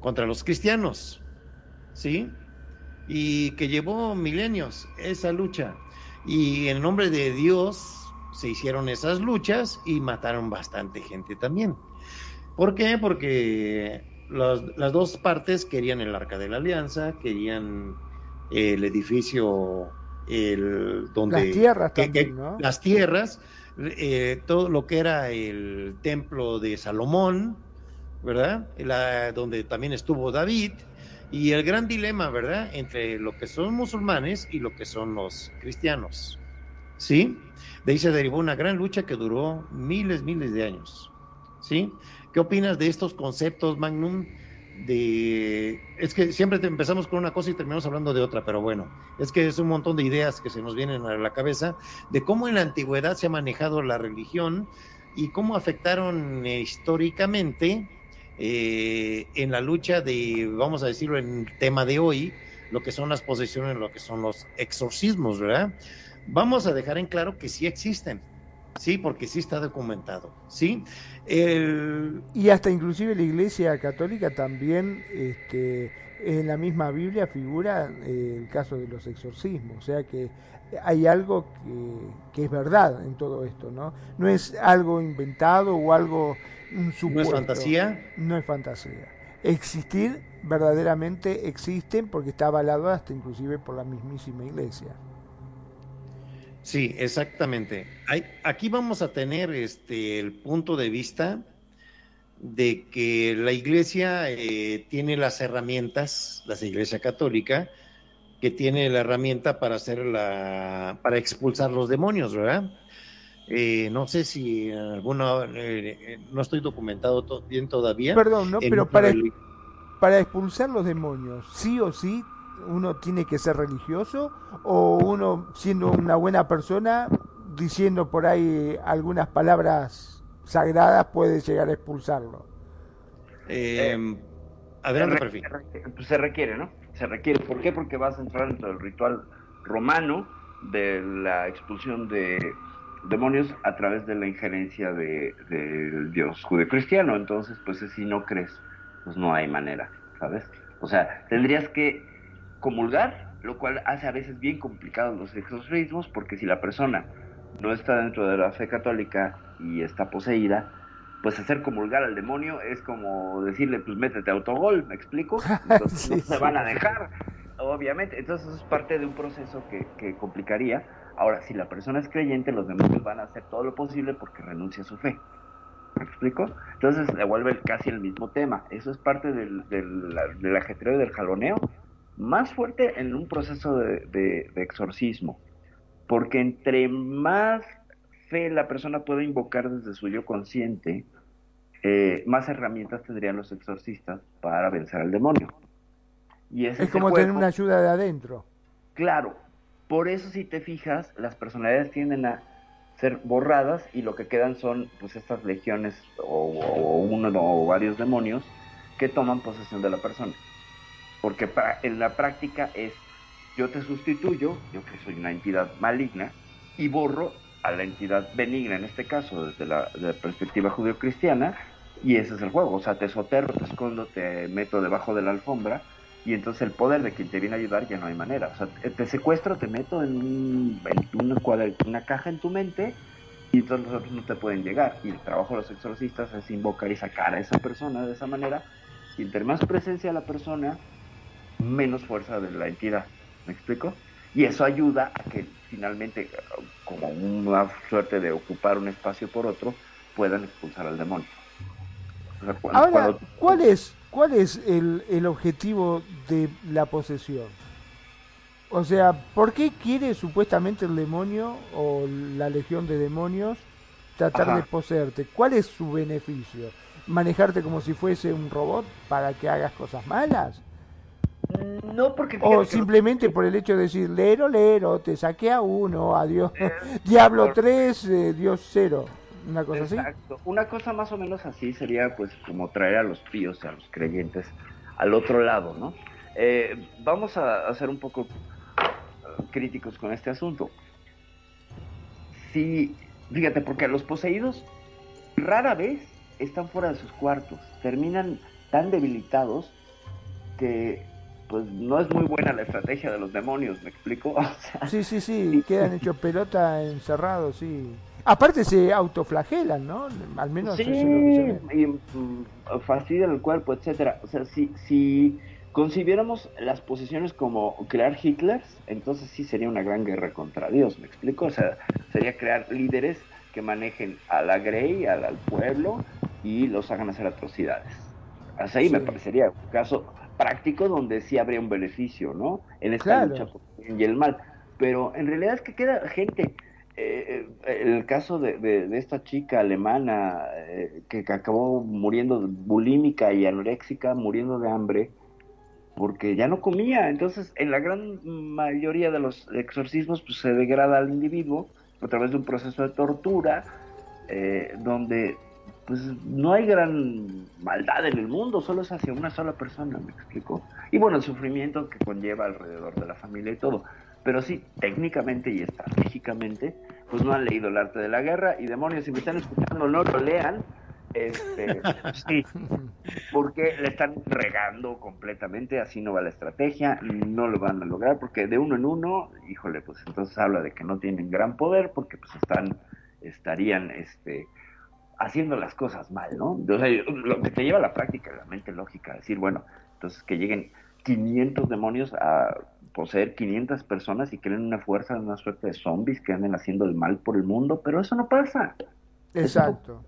contra los cristianos, ¿sí? Y que llevó milenios esa lucha. Y en nombre de Dios se hicieron esas luchas y mataron bastante gente también. ¿Por qué? Porque las dos partes querían el Arca de la Alianza, querían el edificio, el donde las tierras, también, ¿no? las tierras, eh, todo lo que era el templo de Salomón, ¿verdad? La, donde también estuvo David y el gran dilema, ¿verdad? Entre lo que son musulmanes y lo que son los cristianos, ¿sí? De ahí se derivó una gran lucha que duró miles, miles de años, ¿sí? ¿Qué opinas de estos conceptos, Magnum? De... Es que siempre empezamos con una cosa y terminamos hablando de otra, pero bueno, es que es un montón de ideas que se nos vienen a la cabeza de cómo en la antigüedad se ha manejado la religión y cómo afectaron eh, históricamente eh, en la lucha de, vamos a decirlo en el tema de hoy, lo que son las posesiones, lo que son los exorcismos, ¿verdad? Vamos a dejar en claro que sí existen, sí, porque sí está documentado, sí. Y hasta inclusive la Iglesia Católica también, este, en la misma Biblia figura eh, el caso de los exorcismos, o sea que hay algo que, que, es verdad en todo esto, ¿no? No es algo inventado o algo supuesto. ¿No es fantasía? No es fantasía. Existir verdaderamente existen porque está avalado hasta inclusive por la mismísima iglesia. Sí, exactamente. Hay, aquí vamos a tener este el punto de vista de que la iglesia eh, tiene las herramientas, la iglesia católica, que tiene la herramienta para hacer la, para expulsar los demonios, ¿verdad? Eh, no sé si alguna, eh, no estoy documentado bien todavía. Perdón, ¿no? Pero para, para expulsar los demonios, sí o sí uno tiene que ser religioso o uno siendo una buena persona diciendo por ahí algunas palabras sagradas puede llegar a expulsarlo. Eh, adelante, se, pues se requiere, ¿no? Se requiere. ¿Por qué? Porque vas a entrar dentro del ritual romano de la expulsión de demonios a través de la injerencia del de, dios judeocristiano. Entonces, pues si no crees, pues no hay manera, ¿sabes? O sea, tendrías que comulgar, lo cual hace a veces bien complicado los exorcismos, porque si la persona no está dentro de la fe católica y está poseída, pues hacer comulgar al demonio es como decirle, pues métete autogol, ¿me explico? Entonces no se van a dejar, obviamente. Entonces eso es parte de un proceso que, que complicaría. Ahora, si la persona es creyente, los demonios van a hacer todo lo posible porque renuncia a su fe. ¿Me explico? Entonces devuelve casi el mismo tema. Eso es parte del, del, del ajetreo y del jaloneo más fuerte en un proceso de, exorcismo, porque entre más fe la persona puede invocar desde su yo consciente, eh, más herramientas tendrían los exorcistas para vencer al demonio. Y es como tener una ayuda de adentro. Claro, por eso si te fijas, las personalidades tienden a ser borradas y lo que quedan son pues estas legiones o, o uno o varios demonios que toman posesión de la persona. Porque en la práctica es, yo te sustituyo, yo que soy una entidad maligna, y borro a la entidad benigna, en este caso, desde la, perspectiva judeocristiana, y ese es el juego. O sea, te soterro, te escondo, te meto debajo de la alfombra, y entonces el poder de quien te viene a ayudar ya no hay manera. O sea, te secuestro, te meto en, un, una, una caja en tu mente, y entonces los otros no te pueden llegar. Y el trabajo de los exorcistas es invocar y sacar a esa persona de esa manera. Y entre más presencia la persona, menos fuerza de la entidad. ¿Me explico? Y eso ayuda a que finalmente, como una suerte de ocupar un espacio por otro, puedan expulsar al demonio. Ahora, ¿cuál es, cuál es el, el objetivo de la posesión? O sea, ¿por qué quiere supuestamente el demonio o la legión de demonios tratar de poseerte? ¿Cuál es su beneficio? ¿Manejarte como si fuese un robot para que hagas cosas malas? No, porque. O simplemente por el hecho de decir, lero, lero, te saqué a uno, adiós. Diablo 3, eh, Dios 0. Una cosa Exacto. Una cosa más o menos así sería, pues, como traer a los píos, a los creyentes, al otro lado, ¿no? Eh, vamos a, ser un poco uh, críticos con este asunto. Sí, fíjate, porque a los poseídos rara vez están fuera de sus cuartos, terminan tan debilitados que pues no es muy buena la estrategia de los demonios, ¿me explico? sí, sí, sí, quedan hechos pelota encerrados, sí. Aparte se autoflagelan, ¿no? Al menos sí, eso es y mm, fastidian el cuerpo, etcétera. O sea, si, si concibiéramos las posesiones como crear Hitlers, entonces sí sería una gran guerra contra Dios, ¿me explico? O sea, sería crear líderes que manejen a la Grey, al, al pueblo y los hagan hacer atrocidades. Hasta ahí me Sí. parecería un caso práctico donde sí habría un beneficio, ¿no? En esta Claro. lucha por el bien y el mal. Pero en realidad es que queda gente. eh, eh, el caso de, de- de esta chica alemana eh, que, que acabó muriendo bulímica y anoréxica, muriendo de hambre, porque ya no comía. Entonces, en la gran mayoría de los exorcismos, pues se degrada al individuo a través de un proceso de tortura, eh, donde pues no hay gran maldad en el mundo, solo es hacia una sola persona, me explico. Y bueno, el sufrimiento que conlleva alrededor de la familia y todo. Pero sí, técnicamente y estratégicamente, pues no han leído el arte de la guerra y demonios, si me están escuchando, no lo lean. Este, sí, porque le están regando completamente, así no va la estrategia, no lo van a lograr, porque de uno en uno, híjole, pues entonces habla de que no tienen gran poder, porque pues están, estarían, este, haciendo las cosas mal, ¿no? O sea, lo que te lleva a la práctica, la mente lógica, decir, bueno, entonces que lleguen 500 demonios a poseer 500 personas y creen una fuerza, una suerte de zombies que anden haciendo el mal por el mundo, pero eso no pasa. Exacto.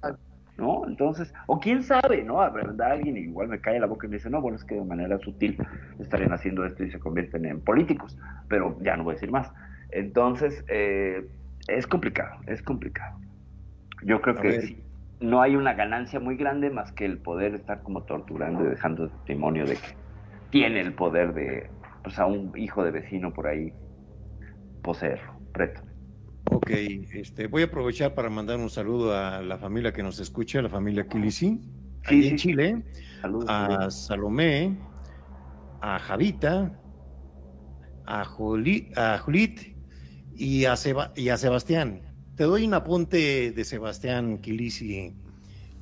¿no? Entonces, o quién sabe, ¿no? Habrá alguien y igual me cae la boca y me dice, no, bueno, es que de manera sutil estarían haciendo esto y se convierten en políticos, pero ya no voy a decir más. Entonces, eh, es complicado, es complicado. Yo creo A que ver. sí, no hay una ganancia muy grande más que el poder estar como torturando y dejando testimonio de que tiene el poder de, pues, a un hijo de vecino por ahí poseerlo, preto. Ok, este, voy a aprovechar para mandar un saludo a la familia que nos escucha, la familia Kilisi, Sí, ahí sí, en. Chile, Saludos. a Salomé, a Javita, a, Juli- a Julit y a, Seba- y a Sebastián. Te doy un apunte de Sebastián Kilisi,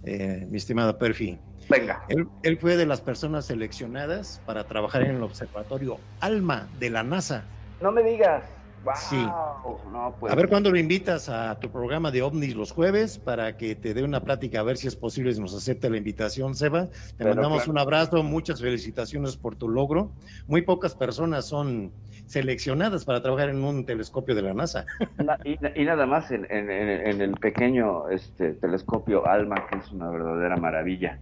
eh, mi estimada Perfi. Venga. Él, él fue de las personas seleccionadas para trabajar en el observatorio ALMA de la NASA. No me digas. Wow. Sí. No, pues. A ver cuándo lo invitas a tu programa de ovnis los jueves para que te dé una plática, a ver si es posible, si nos acepta la invitación, Seba. Te Pero mandamos claro. un abrazo, muchas felicitaciones por tu logro. Muy pocas personas son seleccionadas para trabajar en un telescopio de la NASA. Na- y, y nada más en, en- en- en el pequeño este, telescopio ALMA, que es una verdadera maravilla.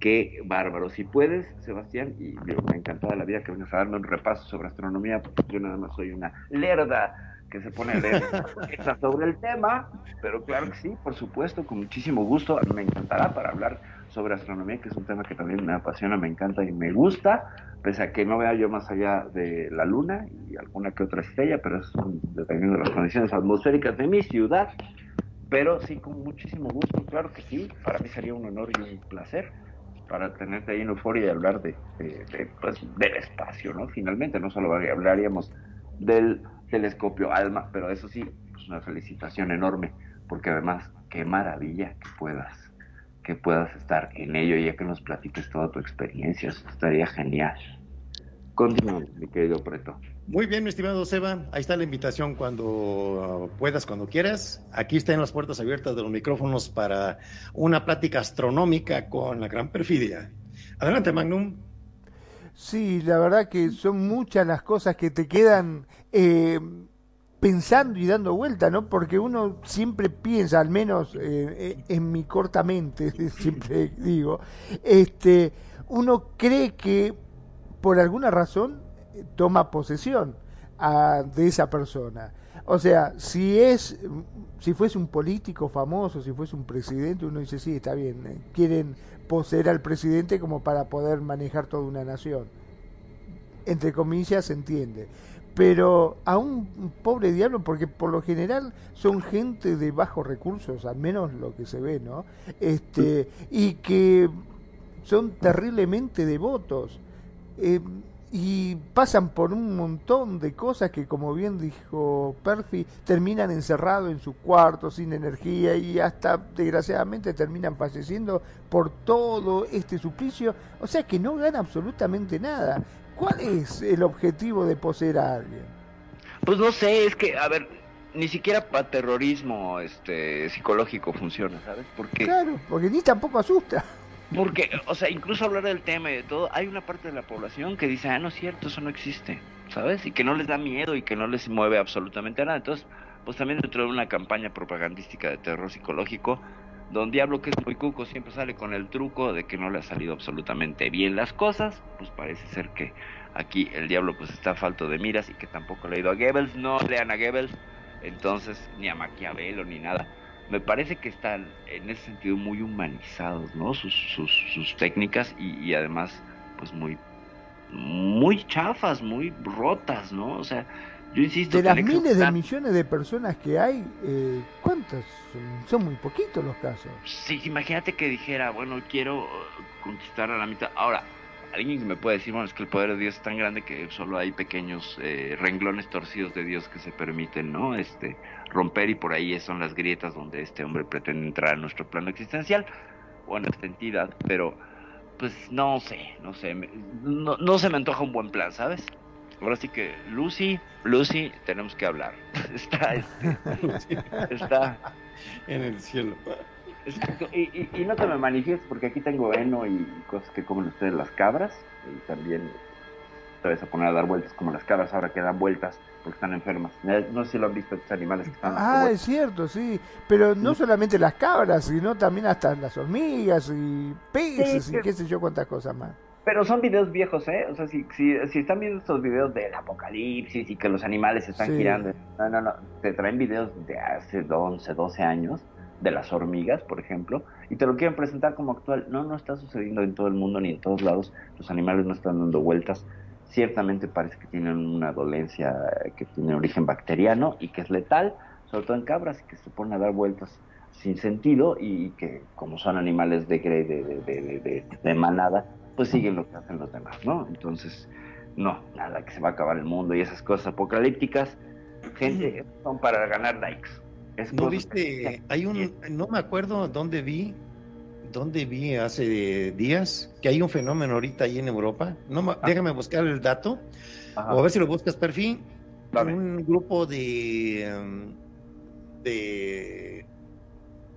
Qué bárbaro. Si puedes, Sebastián, y me encantada la vida que vengas a darme un repaso sobre astronomía, porque yo nada más soy una lerda que se pone a leer cosas sobre el tema, pero claro que sí, por supuesto, con muchísimo gusto. Me encantará para hablar sobre astronomía, que es un tema que también me apasiona, me encanta y me gusta, pese a que no vea yo más allá de la luna y alguna que otra estrella, pero eso son dependiendo de las condiciones atmosféricas de mi ciudad. Pero sí, con muchísimo gusto, claro que sí. Para mí sería un honor y un placer para tenerte ahí en Euforia y hablar de, pues, del espacio, ¿no? Finalmente, no solo hablaríamos del telescopio ALMA, pero eso sí, pues una felicitación enorme, porque además, qué maravilla que puedas, que puedas estar en ello, ya que nos platiques toda tu experiencia, eso estaría genial. Continúa, mi querido Preto. Muy bien, mi estimado Seba, ahí está la invitación cuando puedas, cuando quieras. Aquí están las puertas abiertas de los micrófonos para una plática astronómica con la gran perfidia. Adelante, Magnum. Sí, la verdad que son muchas las cosas que te quedan eh, pensando y dando vuelta, ¿no? Porque uno siempre piensa, al menos eh, eh, en mi corta mente, siempre digo, este, uno cree que por alguna razón toma posesión a- de esa persona. O sea, si es, si fuese un político famoso, si fuese un presidente, uno dice, sí, está bien, eh, quieren poseer al presidente como para poder manejar toda una nación. Entre comillas se entiende. Pero a un pobre diablo, porque por lo general son gente de bajos recursos, al menos lo que se ve, ¿no? Este, y que son terriblemente devotos. Eh, y pasan por un montón de cosas que, como bien dijo Perfi, terminan encerrados en su cuarto, sin energía, y hasta desgraciadamente terminan falleciendo por todo este suplicio. O sea que no gana absolutamente nada. ¿Cuál es el objetivo de poseer a alguien? Pues no sé, es que, a ver, ni siquiera para terrorismo este psicológico funciona, ¿sabes? Porque Claro, porque ni tampoco asusta. Porque o sea, incluso hablar del tema y de todo, hay una parte de la población que dice, "Ah, no es cierto, eso no existe." ¿Sabes? Y que no les da miedo y que no les mueve absolutamente nada. Entonces, pues también dentro de una campaña propagandística de terror psicológico, Don Diablo, que es muy cuco, siempre sale con el truco de que no le ha salido absolutamente bien las cosas, pues parece ser que aquí el diablo pues está falto de miras y que tampoco le ha ido a Goebbels, no lean a Goebbels, entonces ni a Maquiavelo ni nada. Me parece que están en ese sentido muy humanizados, ¿no? Sus, sus, sus técnicas y, y además pues muy muy chafas, muy rotas, ¿no? O sea, yo insisto De las miles de millones de personas que hay, eh, ¿cuántas? Son, muy poquitos los casos. Sí, imagínate que dijera, bueno, quiero eh, conquistar a la mitad. Ahora, alguien que me puede decir, bueno, es que el poder de Dios es tan grande que solo hay pequeños eh, renglones torcidos de Dios que se permiten, ¿no? Este, romper y por ahí son las grietas donde este hombre pretende entrar a nuestro plano existencial o en esta entidad, pero pues no sé, no sé, no, no se me antoja un buen plan, ¿sabes? Ahora sí que Lucy, Lucy, tenemos que hablar. Está, este, está, en el cielo. Y, y, y no te me manifiestes porque aquí tengo heno y cosas que comen ustedes las cabras y también te vas a poner a dar vueltas como las cabras ahora que dan vueltas porque están enfermas. No sé si lo han visto estos animales que están Ah, es cierto, sí. Pero no solamente las cabras, sino también hasta las hormigas y peces Sí, y qué sé yo cuántas cosas más. Pero son videos viejos, ¿eh? O sea, si, si, si están viendo estos videos del apocalipsis y que los animales están Sí. girando, no, no, no, te traen videos de hace 11, 12 años de las hormigas, por ejemplo, y te lo quieren presentar como actual. No, no está sucediendo en todo el mundo ni en todos lados. Los animales no están dando vueltas. Ciertamente parece que tienen una dolencia que tiene origen bacteriano y que es letal, sobre todo en cabras, y que se ponen a dar vueltas sin sentido y que como son animales de, de, de, de, manada, pues siguen lo que hacen los demás, ¿no? Entonces, no, nada, que se va a acabar el mundo y esas cosas apocalípticas, gente, son para ganar likes. Es ¿No viste? Hay un, no me acuerdo dónde vi, dónde vi hace días que hay un fenómeno ahorita ahí en Europa. No, me- déjame buscar el dato, Ajá, o a ver si lo buscas perfil. dame. Un grupo de, um, de,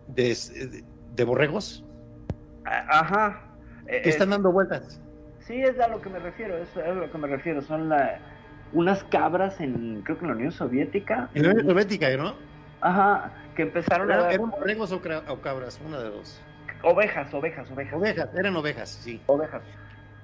de, de borregos Ajá. Eh, que eh, están dando vueltas. Sí, es a lo que me refiero, eso es a lo que me refiero. Son la, unas cabras en, creo que en la Unión Soviética. En la Unión Soviética, ¿no? Ajá, que empezaron a Eran, dar eran borregos o cabras, una de dos. Ovejas, ovejas, ovejas. Ovejas, eran ovejas, sí. Ovejas.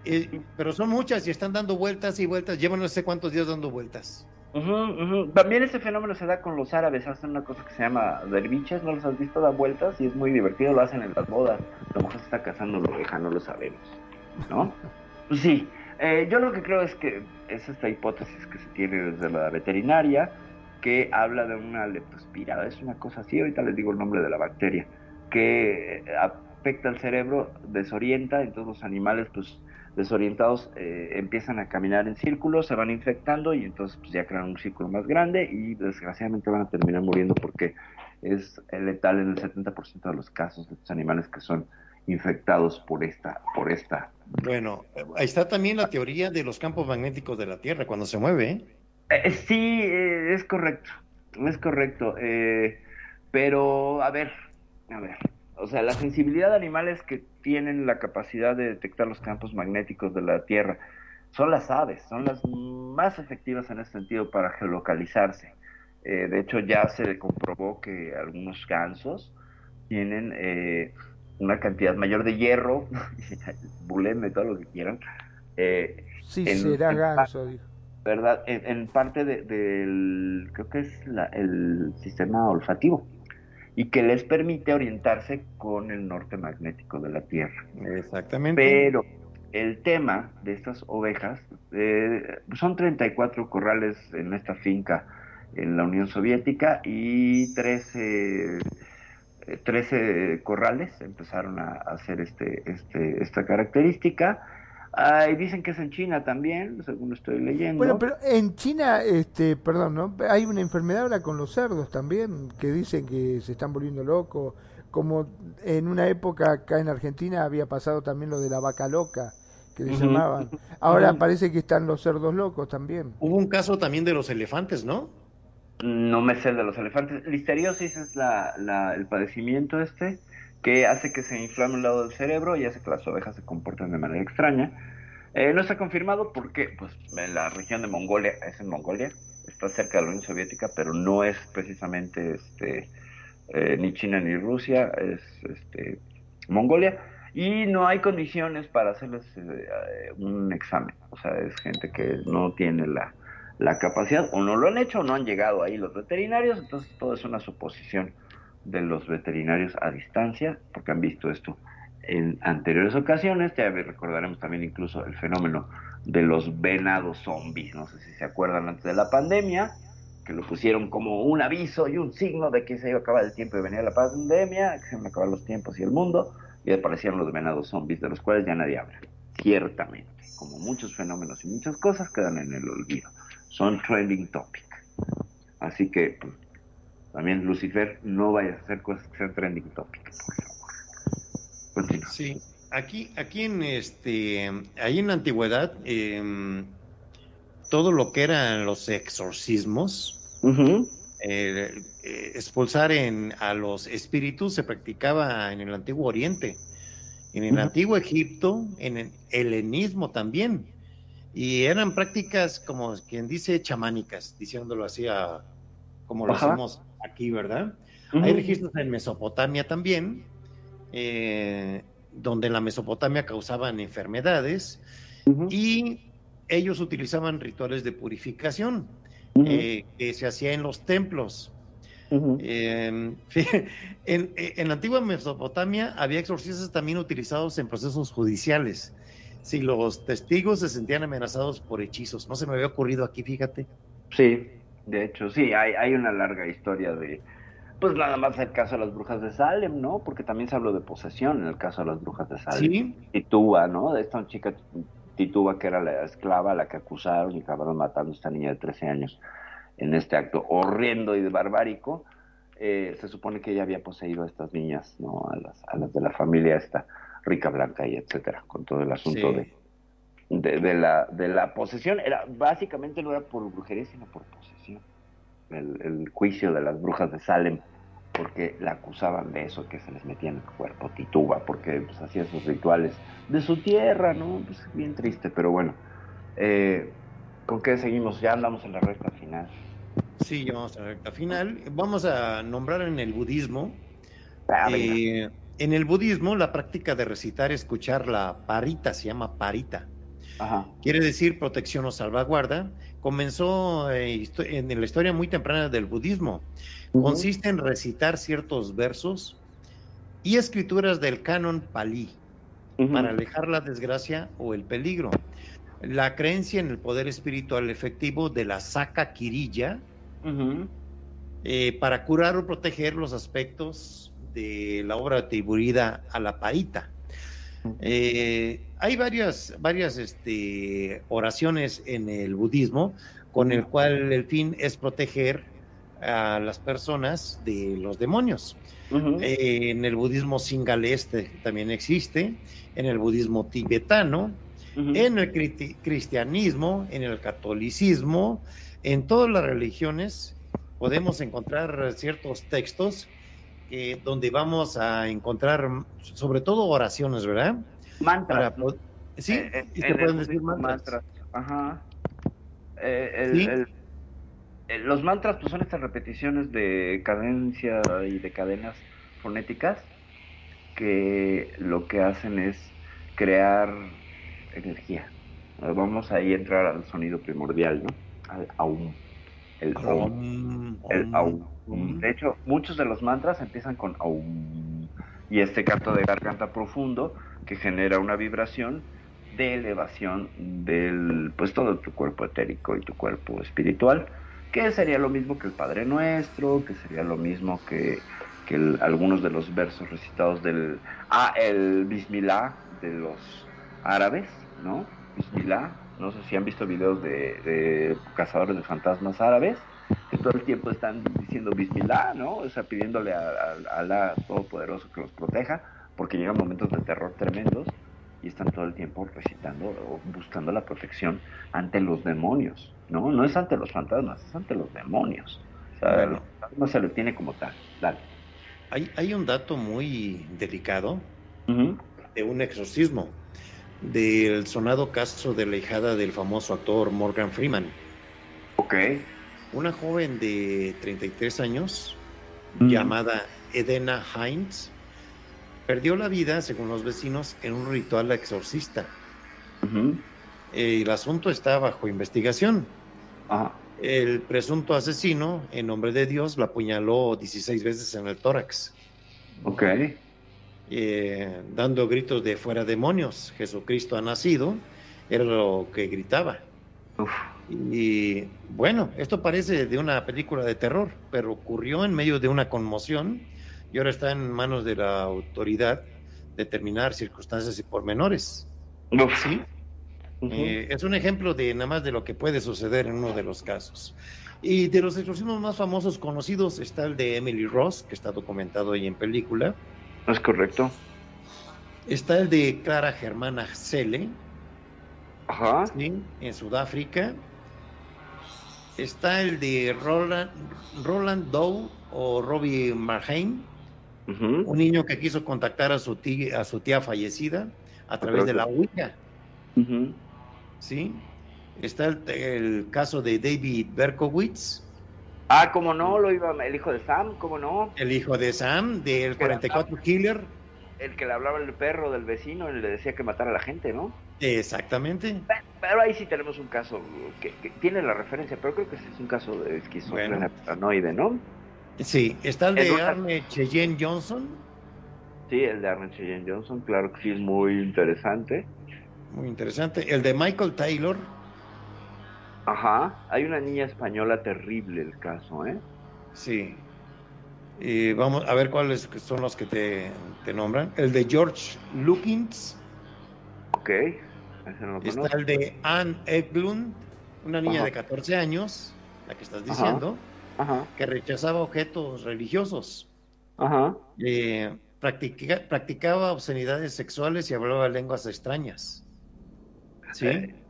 Eh, pero son muchas y están dando vueltas y vueltas. Llevan no sé cuántos días dando vueltas. Ujú, ujú. También ese fenómeno se da con los árabes, hacen una cosa que se llama derviches, ¿no los has visto? Da vueltas y es muy divertido, lo hacen en las bodas. La mujer se está casando la oveja, no lo sabemos, ¿no? Pues sí, eh, yo lo que creo es que es esta hipótesis que se tiene desde la veterinaria, que habla de una leptospira, es una cosa así, ahorita les digo el nombre de la bacteria, que eh, afecta al cerebro, desorienta, entonces los animales pues desorientados eh, empiezan a caminar en círculos, se van infectando y entonces pues ya crean un círculo más grande y desgraciadamente van a terminar muriendo porque es letal en el 70% de los casos de estos animales que son infectados por esta por esta Bueno, eh, ahí está también la teoría de los campos magnéticos de la Tierra cuando se mueve. ¿eh? Eh, sí, eh, es correcto, es correcto. eh, pero, a ver, a ver. O sea, la sensibilidad de animales que tienen la capacidad de detectar los campos magnéticos de la Tierra son las aves, son las más efectivas en ese sentido para geolocalizarse. Eh, de hecho, ya se comprobó que algunos gansos tienen eh, una cantidad mayor de hierro, buleme, todo lo que quieran, eh, Sí, En- será en- ganso, dijo. ¿verdad? En, en parte de- del, creo que es la- el sistema olfativo, y que les permite orientarse con el norte magnético de la Tierra. Exactamente. Pero el tema de estas ovejas, eh, son 34 corrales en esta finca en la Unión Soviética y 13, eh, 13 corrales empezaron a hacer este, este, esta característica. Ah, y dicen que es en China también, según estoy leyendo. Bueno, pero en China, este, perdón, ¿no? Hay una enfermedad ahora con los cerdos también, que dicen que se están volviendo locos, como en una época acá en Argentina había pasado también lo de la vaca loca, que le Ujú. llamaban. Ahora Ujú. parece que están los cerdos locos también. Hubo un caso también de los elefantes, ¿no? No me sé el de los elefantes. Listeriosis es la, la, el padecimiento este que hace que se inflame un lado del cerebro y hace que las ovejas se comporten de manera extraña. Eh, no está confirmado porque pues, en la región de Mongolia, es en Mongolia, está cerca de la Unión Soviética, pero no es precisamente este, eh, ni China ni Rusia, es este, Mongolia. Y no hay condiciones para hacerles eh, un examen. O sea, es gente que no tiene la, la capacidad, o no lo han hecho, o no han llegado ahí los veterinarios, entonces todo es una suposición de los veterinarios a distancia, porque han visto esto en anteriores ocasiones, ya recordaremos también incluso el fenómeno de los venados zombies, no sé si se acuerdan antes de la pandemia, que lo pusieron como un aviso y un signo de que se iba a acabar el tiempo y venía la pandemia, que se iban a acabar los tiempos y el mundo, y aparecieron los venados zombies, de los cuales ya nadie habla, ciertamente, como muchos fenómenos y muchas cosas quedan en el olvido, son trending topic. Así que pues, también Lucifer, no vayas a hacer cosas que sean trending topic. Continúa. Sí, aquí, aquí en este, ahí en la antigüedad, eh, todo lo que eran los exorcismos, eh, eh, expulsar en, a los espíritus se practicaba en el antiguo Oriente, en el antiguo Egipto, en el helenismo también. Y eran prácticas, como quien dice, chamánicas, diciéndolo así a- como lo Ajá. hacemos aquí, ¿verdad? Hay registros en Mesopotamia también, eh, donde en la Mesopotamia causaban enfermedades y ellos utilizaban rituales de purificación eh, que se hacía en los templos. Eh, en, en la antigua Mesopotamia había exorcistas también utilizados en procesos judiciales. Si los testigos se sentían amenazados por hechizos, no se me había ocurrido aquí, fíjate. Sí, de hecho, sí, hay, hay una larga historia de, pues nada más el caso de las brujas de Salem, ¿no? Porque también se habló de posesión en el caso de las brujas de Salem. Sí, Tituba, ¿no? De esta chica Tituba que era la esclava a la que acusaron y acabaron matando a esta niña de 13 años en este acto horrendo y barbárico. Eh, se supone que ella había poseído a estas niñas, ¿no? A las, a las de la familia esta rica, blanca y etcétera, con todo el asunto Sí. de, de, de la, de la posesión. Era, básicamente no era por brujería, sino por posesión. El, el juicio de las brujas de Salem, porque la acusaban de eso que se les metía en el cuerpo, tituba, porque pues, hacía sus rituales de su tierra, ¿no? Pues bien triste, pero bueno. Eh, ¿Con qué seguimos? Ya andamos en la recta final. sí, ya vamos a la recta final. Vamos a nombrar en el budismo. Ah, eh, en el budismo, la práctica de recitar, escuchar la parita, se llama parita. Ajá. quiere decir protección o salvaguarda, comenzó eh, en la historia muy temprana del budismo. Consiste en recitar ciertos versos y escrituras del canon palí Ujú. para alejar la desgracia o el peligro. La creencia en el poder espiritual efectivo de la saca quirilla Ujú. eh, para curar o proteger los aspectos de la obra atribuida a la parita. Eh, hay varias, varias este, oraciones en el budismo con el cual el fin es proteger a las personas de los demonios. Eh, en el budismo singalés te- también existe, en el budismo tibetano, en el cristianismo, en el catolicismo, en todas las religiones podemos encontrar ciertos textos eh, donde vamos a encontrar sobre todo oraciones, ¿verdad? Mantras. Para sí, Eh, eh, y en se el pueden decir budismo, mantras. Ajá. Eh, el- Sí. el- eh, los mantras pues, son estas repeticiones de cadencia y de cadenas fonéticas que lo que hacen es crear energía. Eh, Vamos ahí a entrar al sonido primordial, ¿no? Al aum. El aum. El aum. De hecho, muchos de los mantras empiezan con aum. Y este canto de garganta profundo que genera una vibración de elevación del, pues todo tu cuerpo etérico y tu cuerpo espiritual, que sería lo mismo que el Padre Nuestro, que sería lo mismo que, que algunos de los versos recitados del, ah, el Bismillah de los árabes, ¿no? Bismillah, no sé si han visto videos de, cazadores de fantasmas árabes, que todo el tiempo están diciendo Bismillah, ¿no? O sea, pidiéndole a, a- a Alá Todopoderoso que los proteja, porque llegan momentos de terror tremendos y están todo el tiempo recitando o buscando la protección ante los demonios, ¿no? No es ante los fantasmas, es ante los demonios. O sea, Bueno. no se lo tiene como tal. Dale. Hay, hay un dato muy delicado de un exorcismo, del sonado caso de la hijada del famoso actor Morgan Freeman. Ok. Una joven de 33 años, llamada Edena Hines, perdió la vida, según los vecinos, en un ritual exorcista. Eh, el asunto está bajo investigación. Ajá. El presunto asesino, en nombre de Dios, la apuñaló 16 veces en el tórax, Ok. eh, dando gritos de fuera demonios, Jesucristo ha nacido, era lo que gritaba. Uf. Y bueno, esto parece de una película de terror, pero ocurrió en medio de una conmoción y ahora está en manos de la autoridad determinar circunstancias y pormenores. Uf. ¿sí? Eh, es un ejemplo de nada más de lo que puede suceder en uno de los casos. Y de los exorcismos más famosos conocidos está el de Emily Ross, que está documentado ahí en película. Es correcto. Está el de Clara Germana Cele, Ajá. ¿sí? en Sudáfrica. Está el de Roland, Roland Doe o Robbie Marheim, Un niño que quiso contactar a su tía, a su tía fallecida a través de la Ouija. ¿sí? Está el, el caso de David Berkowitz, Ah, cómo no, lo iba el hijo de Sam, cómo no. el hijo de Sam, del 44 Killer. El que le hablaba el perro del vecino y le decía que matara a la gente, ¿no? Exactamente. Pe- Pero ahí sí tenemos un caso que, que tiene la referencia, pero creo que ese es un caso de esquizofrenia Bueno. paranoide, ¿no? Sí, está el de una- Arne Cheyenne Johnson, Sí, el de Arnold Cheyenne Johnson, claro que sí es muy interesante. muy interesante. El de Michael Taylor, Ajá, hay una niña española terrible el caso, ¿eh? sí. Y vamos a ver cuáles son los que te, te nombran. El de George Lukins, Ok, ese no lo está conozco. el de Anne Eglund, una niña Ajá. de 14 años, la que estás diciendo, Ajá, que rechazaba objetos religiosos. ajá. Eh, practica- practicaba obscenidades sexuales y hablaba lenguas extrañas. ¿Sí? Eh,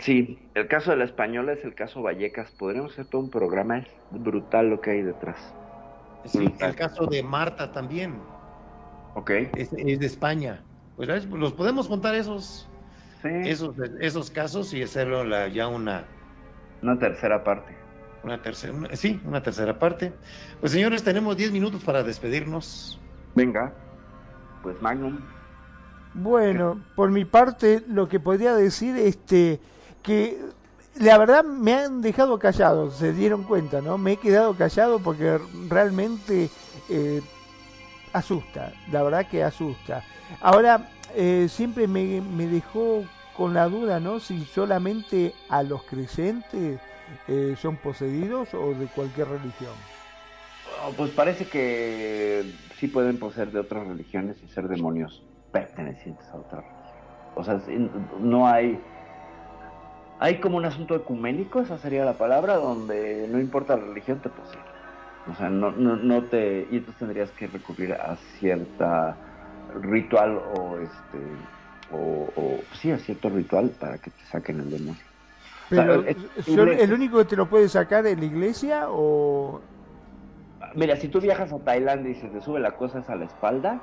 Sí, el caso de la española es el caso Vallecas. Podríamos hacer todo un programa, es brutal lo que hay detrás. Sí, brutal. el caso de Marta también, Ok, es, es de España. Pues los podemos contar esos, sí, esos, esos casos y hacerlo la- ya una, una tercera parte. Una tercera, una- sí, una tercera parte. Pues señores, tenemos 10 minutos para despedirnos. Venga, pues Magnum. Bueno, por mi parte, lo que podría decir este que la verdad me han dejado callado, se dieron cuenta, ¿no? Me he quedado callado porque realmente eh, asusta, la verdad que asusta. Ahora, eh, siempre me, me dejó con la duda, ¿no? Si solamente a los creyentes eh, son poseídos o de cualquier religión. Oh, pues parece que sí pueden poseer de otras religiones y ser demonios pertenecientes a otra religión. O sea, no hay... Hay como un asunto ecuménico, esa sería la palabra, donde no importa la religión, te posee. O sea, no, no, te... Y entonces tendrías que recurrir a cierta ritual o este... O sí, a cierto ritual para que te saquen el demonio. Pero, ¿son posible- ¿el único que te lo puede sacar es la iglesia o...? Mira, si tú viajas a Tailandia y se te sube la cosa a la espalda,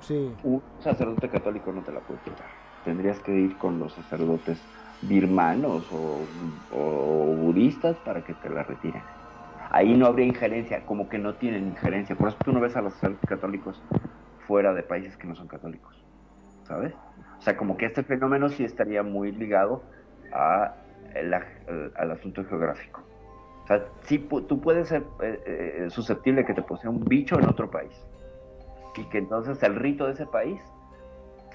Sí. un sacerdote católico no te la puede quitar. Tendrías que ir con los sacerdotes birmanos o, o budistas para que te la retiren. Ahí no habría injerencia, como que no tienen injerencia. Por eso tú no ves a los sacerdotes católicos fuera de países que no son católicos. ¿Sabes? O sea, como que este fenómeno sí estaría muy ligado a al- al asunto geográfico. O sea, sí, tú puedes ser eh, eh, susceptible de que te posea un bicho en otro país y que entonces el rito de ese país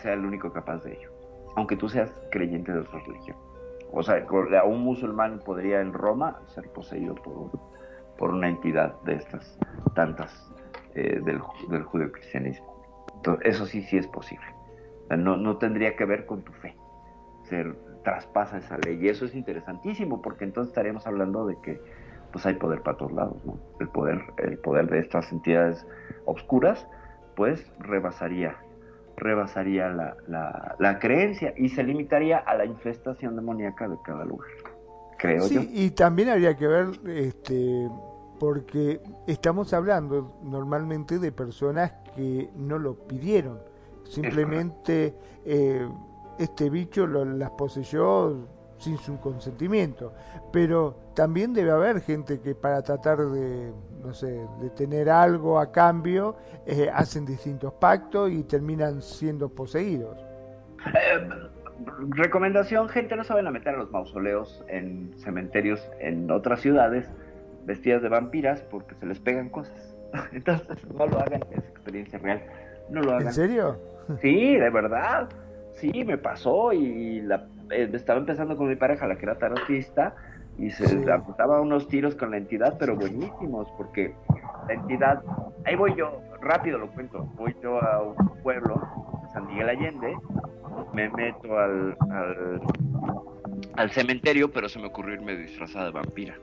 sea el único capaz de ello, aunque tú seas creyente de otra religión. O sea, un musulmán podría en Roma ser poseído por, por una entidad de estas tantas eh, del, del judeocristianismo. Entonces, eso sí, sí es posible. O sea, no, no tendría que ver con tu fe. Se traspasa esa ley. Y eso es interesantísimo, porque entonces estaríamos hablando de que pues hay poder para todos lados, ¿no? El poder, el poder de estas entidades obscuras, pues rebasaría, rebasaría la, la, la creencia y se limitaría a la infestación demoníaca de cada lugar. Creo yo. Sí, y también habría que ver, este, porque estamos hablando normalmente de personas que no lo pidieron. Simplemente eh, este bicho lo, las poseyó sin su consentimiento. Pero también debe haber gente que para tratar de, no sé, de tener algo a cambio, eh, hacen distintos pactos y terminan siendo poseídos. Eh, recomendación, gente, no vayan a meter a los mausoleos en cementerios en otras ciudades vestidas de vampiras porque se les pegan cosas. Entonces, no lo hagan, es experiencia real. No lo hagan. ¿En serio? Sí, de verdad. Sí, me pasó y la, eh, estaba empezando con mi pareja, la que era tarotista, y se Sí. daba unos tiros con la entidad, pero buenísimos, porque la entidad, ahí voy yo, rápido lo cuento, voy yo a un pueblo, San Miguel Allende, me meto al, al, al cementerio, pero se me ocurrió irme disfrazada de vampira.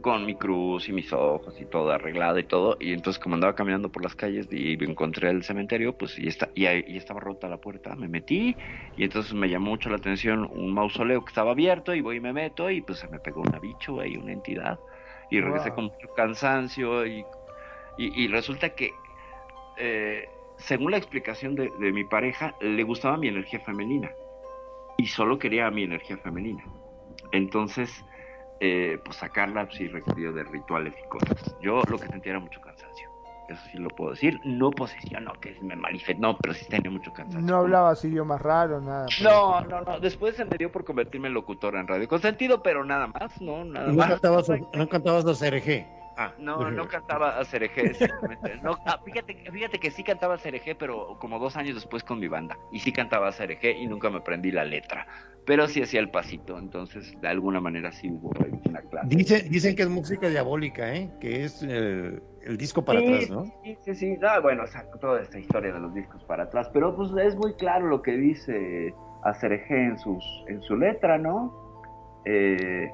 Con mi cruz y mis ojos y todo arreglado y todo. Y entonces como andaba caminando por las calles y encontré el cementerio, pues y, está, y, y estaba rota la puerta. Me metí y entonces me llamó mucho la atención un mausoleo que estaba abierto y voy y me meto y pues se me pegó una bicho ahí, una entidad. Y regresé Wow. con mucho cansancio y, y, y resulta que eh, según la explicación de, de mi pareja, le gustaba mi energía femenina y solo quería mi energía femenina. Entonces, eh, pues sacarla sí requirió de rituales y cosas. Yo lo que sentía era mucho cansancio. Eso sí lo puedo decir. No posesión, no que me manifestó, no, pero sí tenía mucho cansancio. No hablabas idiomas raros, nada. No, no, no. Después se me dio por convertirme en locutor en radio con sentido, pero nada más, no, nada No más. cantabas, no cantabas los RG. Ah, No, no cantaba a Cereje, exactamente. No, ah, fíjate, fíjate que sí cantaba a Cereje, pero como dos años después con mi banda. Y sí cantaba a Cereje y nunca me aprendí la letra. Pero sí hacía el pasito, entonces de alguna manera sí hubo una clase. Dice, dicen que es música diabólica, ¿eh? Que es el disco para sí, atrás, ¿no? Sí, sí, sí. Ah, bueno, o sea, toda esta historia de los discos para atrás. Pero pues es muy claro lo que dice Acerejé en, sus, en su letra, ¿no? Eh,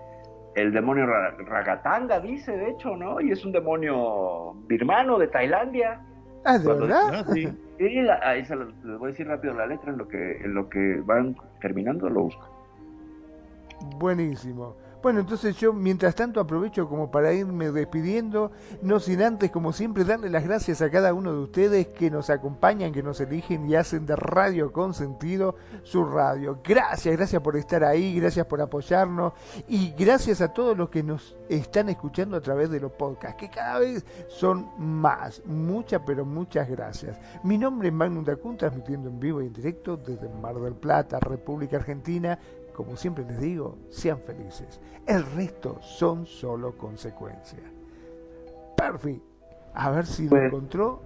el demonio Ra- Ragatanga dice, de hecho, ¿no? Y es un demonio birmano de Tailandia. Ah, ¿de Cuando- verdad? Ah, sí. Y la- ahí se los, les voy a decir rápido la letra en lo que en lo que van terminando lo busco. Buenísimo. Bueno, entonces yo mientras tanto aprovecho como para irme despidiendo, no sin antes, como siempre, darle las gracias a cada uno de ustedes que nos acompañan, que nos eligen y hacen de Radio con Sentido su radio. Gracias, gracias por estar ahí, gracias por apoyarnos y gracias a todos los que nos están escuchando a través de los podcasts, que cada vez son más. Muchas, pero muchas gracias. Mi nombre es Magnum Dacun, transmitiendo en vivo y en directo desde Mar del Plata, República Argentina. Como siempre les digo, sean felices. El resto son solo consecuencias. Perfecto. A ver si lo Pues- encontró.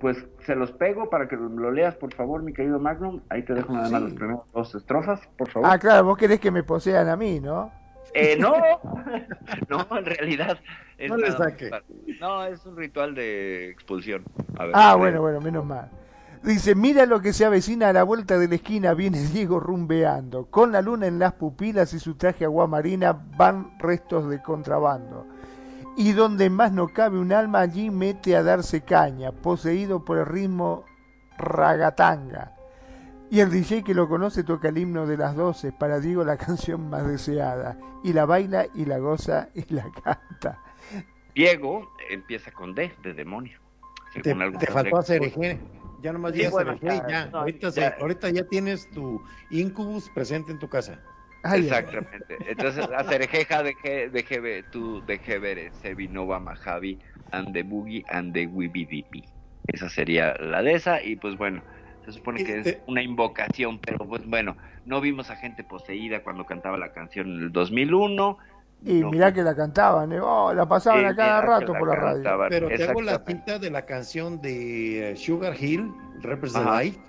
Pues se los pego para que lo leas, por favor, mi querido Magnum. Ahí te dejo nada más Sí. las primeras dos estrofas, por favor. Ah, claro, vos querés que me posean a mí, ¿no? Eh, no, no, en realidad. es No le nada saque. No, es un ritual de expulsión. A ver, Ah, bueno, bueno, menos mal. Dice, mira lo que se avecina a la vuelta de la esquina, viene Diego rumbeando. Con la luna en las pupilas y su traje aguamarina van restos de contrabando. Y donde más no cabe un alma, allí mete a darse caña, poseído por el ritmo ragatanga. Y el DJ que lo conoce toca el himno de las doce, para Diego la canción más deseada. Y la baila y la goza y la canta. Diego empieza con D, de demonio. Te, según faltó hace- hacer. Ya nomás Sí, bueno, ya, no, ahorita, se- ya. ahorita ya tienes tu Incubus presente en tu casa. Ay, ay, Exactamente. Entonces, hacer jeja de que de que tú de que ver Sevinova Mahavi and the Boogie and the Wibidipi. Esa sería la de esa y pues bueno, se supone que es Este- una invocación, pero pues bueno, no vimos a gente poseída cuando cantaba la canción en el 2001. Y no mirá que la cantaban, ¿eh? Oh, la pasaban a cada mira que rato la por la radio. Pero te hago la cita de la canción de eh, Sugar Hill, Represent Ajá. Light, que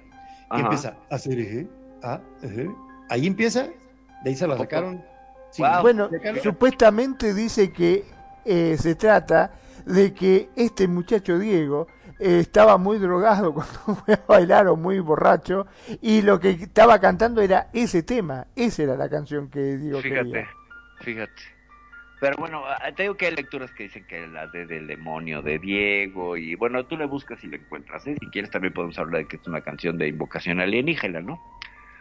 Ajá. empieza a hacer ah, RG. Ahí empieza, de ahí se la sacaron. Sí, Wow. Bueno, supuestamente dice que eh, se trata de que este muchacho Diego eh, estaba muy drogado cuando fue a bailar o muy borracho y lo que estaba cantando era ese tema, esa era la canción que Diego Fíjate, quería. fíjate. Pero bueno, te digo que hay lecturas que dicen que la de del demonio de Diego y bueno, tú le buscas y le encuentras. ¿eh? Si quieres también podemos hablar de que es una canción de invocación alienígena, ¿no?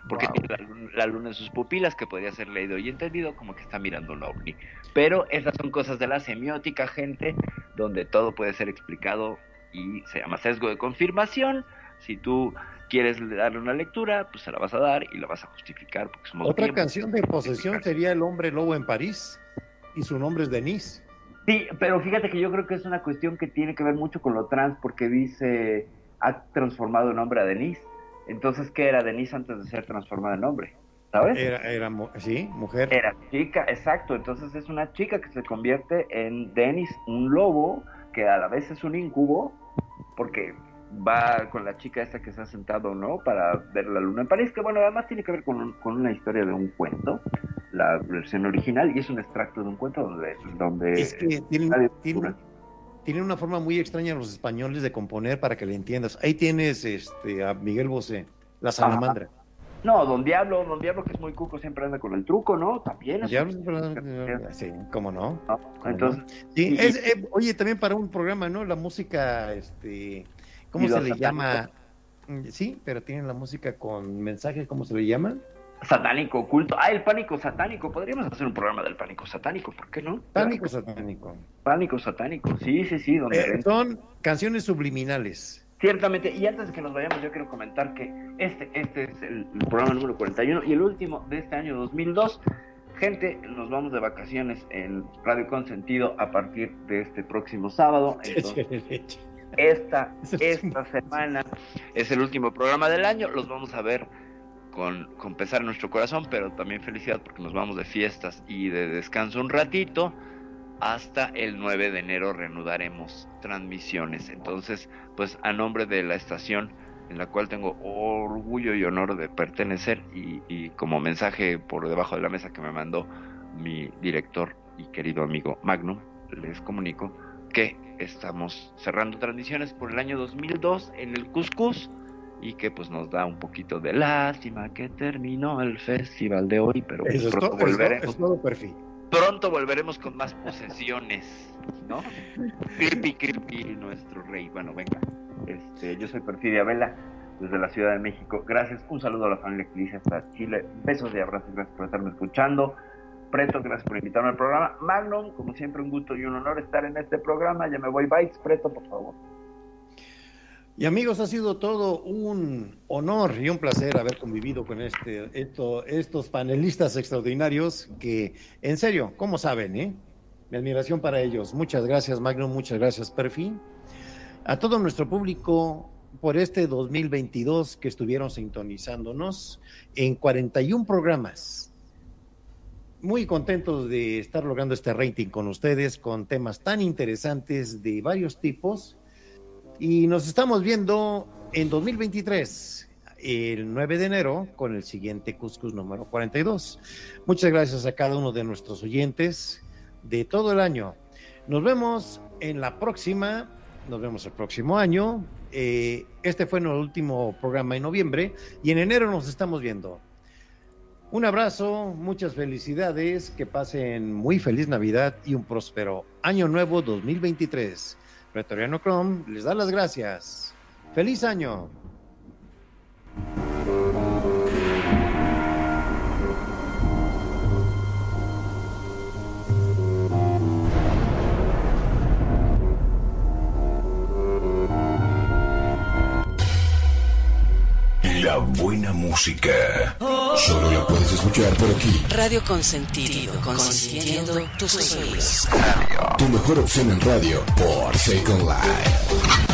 porque Wow. tiene la luna, la luna en sus pupilas, que podría ser leído y entendido como que está mirando un ovni. Pero esas son cosas de la semiótica, gente, donde todo puede ser explicado y se llama sesgo de confirmación. Si tú quieres darle una lectura, pues se la vas a dar y la vas a justificar porque somos Otra canción de posesión sería El hombre lobo en París y su nombre es Denise. Sí, pero fíjate que yo creo que es una cuestión que tiene que ver mucho con lo trans, porque dice, ha transformado en hombre a Denise. Entonces, ¿qué era Denise antes de ser transformada en hombre? ¿Sabes? Era, era, sí, mujer. Era chica, exacto. Entonces es una chica que se convierte en Dennis, un lobo, que a la vez es un incubo, porque va con la chica esta que se ha sentado, ¿no? Para ver la luna en París, que bueno, además tiene que ver con, un- con una historia de un cuento, la versión original, y es un extracto de un cuento donde... donde Es que tienen, tienen, tienen una forma muy extraña los españoles de componer para que le entiendas. Ahí tienes este, a Miguel Bosé, La Salamandra. No, Don Diablo, Don Diablo que es muy cuco, siempre anda con el truco, ¿no? También. es Ya, un- sí, cómo no. ¿no? Entonces, Sí, es, eh, oye, también para un programa, ¿no? La música, este, ¿cómo ¿Y se le satánicos? llama? Mm, Sí, pero tienen la música con mensaje, ¿cómo se le llama? satánico, oculto. Ah, el pánico satánico. Podríamos hacer un programa del pánico satánico, ¿por qué no? Pánico satánico. Pánico satánico, sí, sí, sí. Donde Eh, son canciones subliminales. Ciertamente, y antes de que nos vayamos, yo quiero comentar que este, este es el, el programa número 41 y el último de este año 2002. Gente, nos vamos de vacaciones en Radio Consentido a partir de este próximo sábado. Entonces, esta, esta semana es el último programa del año. Los vamos a ver con, con pesar en nuestro corazón, pero también felicidad porque nos vamos de fiestas y de descanso un ratito. Hasta el 9 de enero reanudaremos transmisiones. Entonces, pues a nombre de la estación en la cual tengo orgullo y honor de pertenecer y, y como mensaje por debajo de la mesa que me mandó mi director y querido amigo Magnum, les comunico que estamos cerrando transmisiones por el año 2002 en el Cuscus y que pues nos da un poquito de lástima que terminó el festival de hoy, pero Eso es, pronto todo, es, todo, volveremos es todo perfil. pronto volveremos con más posesiones, ¿no? Creepy, creepy, nuestro rey. Bueno, venga. Este, yo soy Perfidia Vela, desde la Ciudad de México. Gracias. Un saludo a la familia que dice hasta Chile. Besos y abrazos. Gracias por estarme escuchando. Preto, gracias por invitarme al programa. Magnum, como siempre, un gusto y un honor estar en este programa. Ya me voy. Bytes, Preto, por favor. Y amigos, ha sido todo un honor y un placer haber convivido con este, esto, estos panelistas extraordinarios que, en serio, como saben, eh? Mi admiración para ellos. Muchas gracias, Magnum, muchas gracias, Perfi. A todo nuestro público por este 2022 que estuvieron sintonizándonos en 41 programas. Muy contentos de estar logrando este rating con ustedes, con temas tan interesantes de varios tipos. Y nos estamos viendo en 2023, el 9 de enero, con el siguiente Cuscus número 42. Muchas gracias a cada uno de nuestros oyentes de todo el año. Nos vemos en la próxima, nos vemos el próximo año. Eh, este fue nuestro último programa en noviembre y en enero nos estamos viendo. Un abrazo, muchas felicidades, que pasen muy feliz Navidad y un próspero año nuevo 2023. Pretoriano Chrome les da las gracias. ¡Feliz año! La buena música. Solo la puedes escuchar por aquí. Radio Consentido, consintiendo tus oídos. Tu mejor opción en radio por Second Life.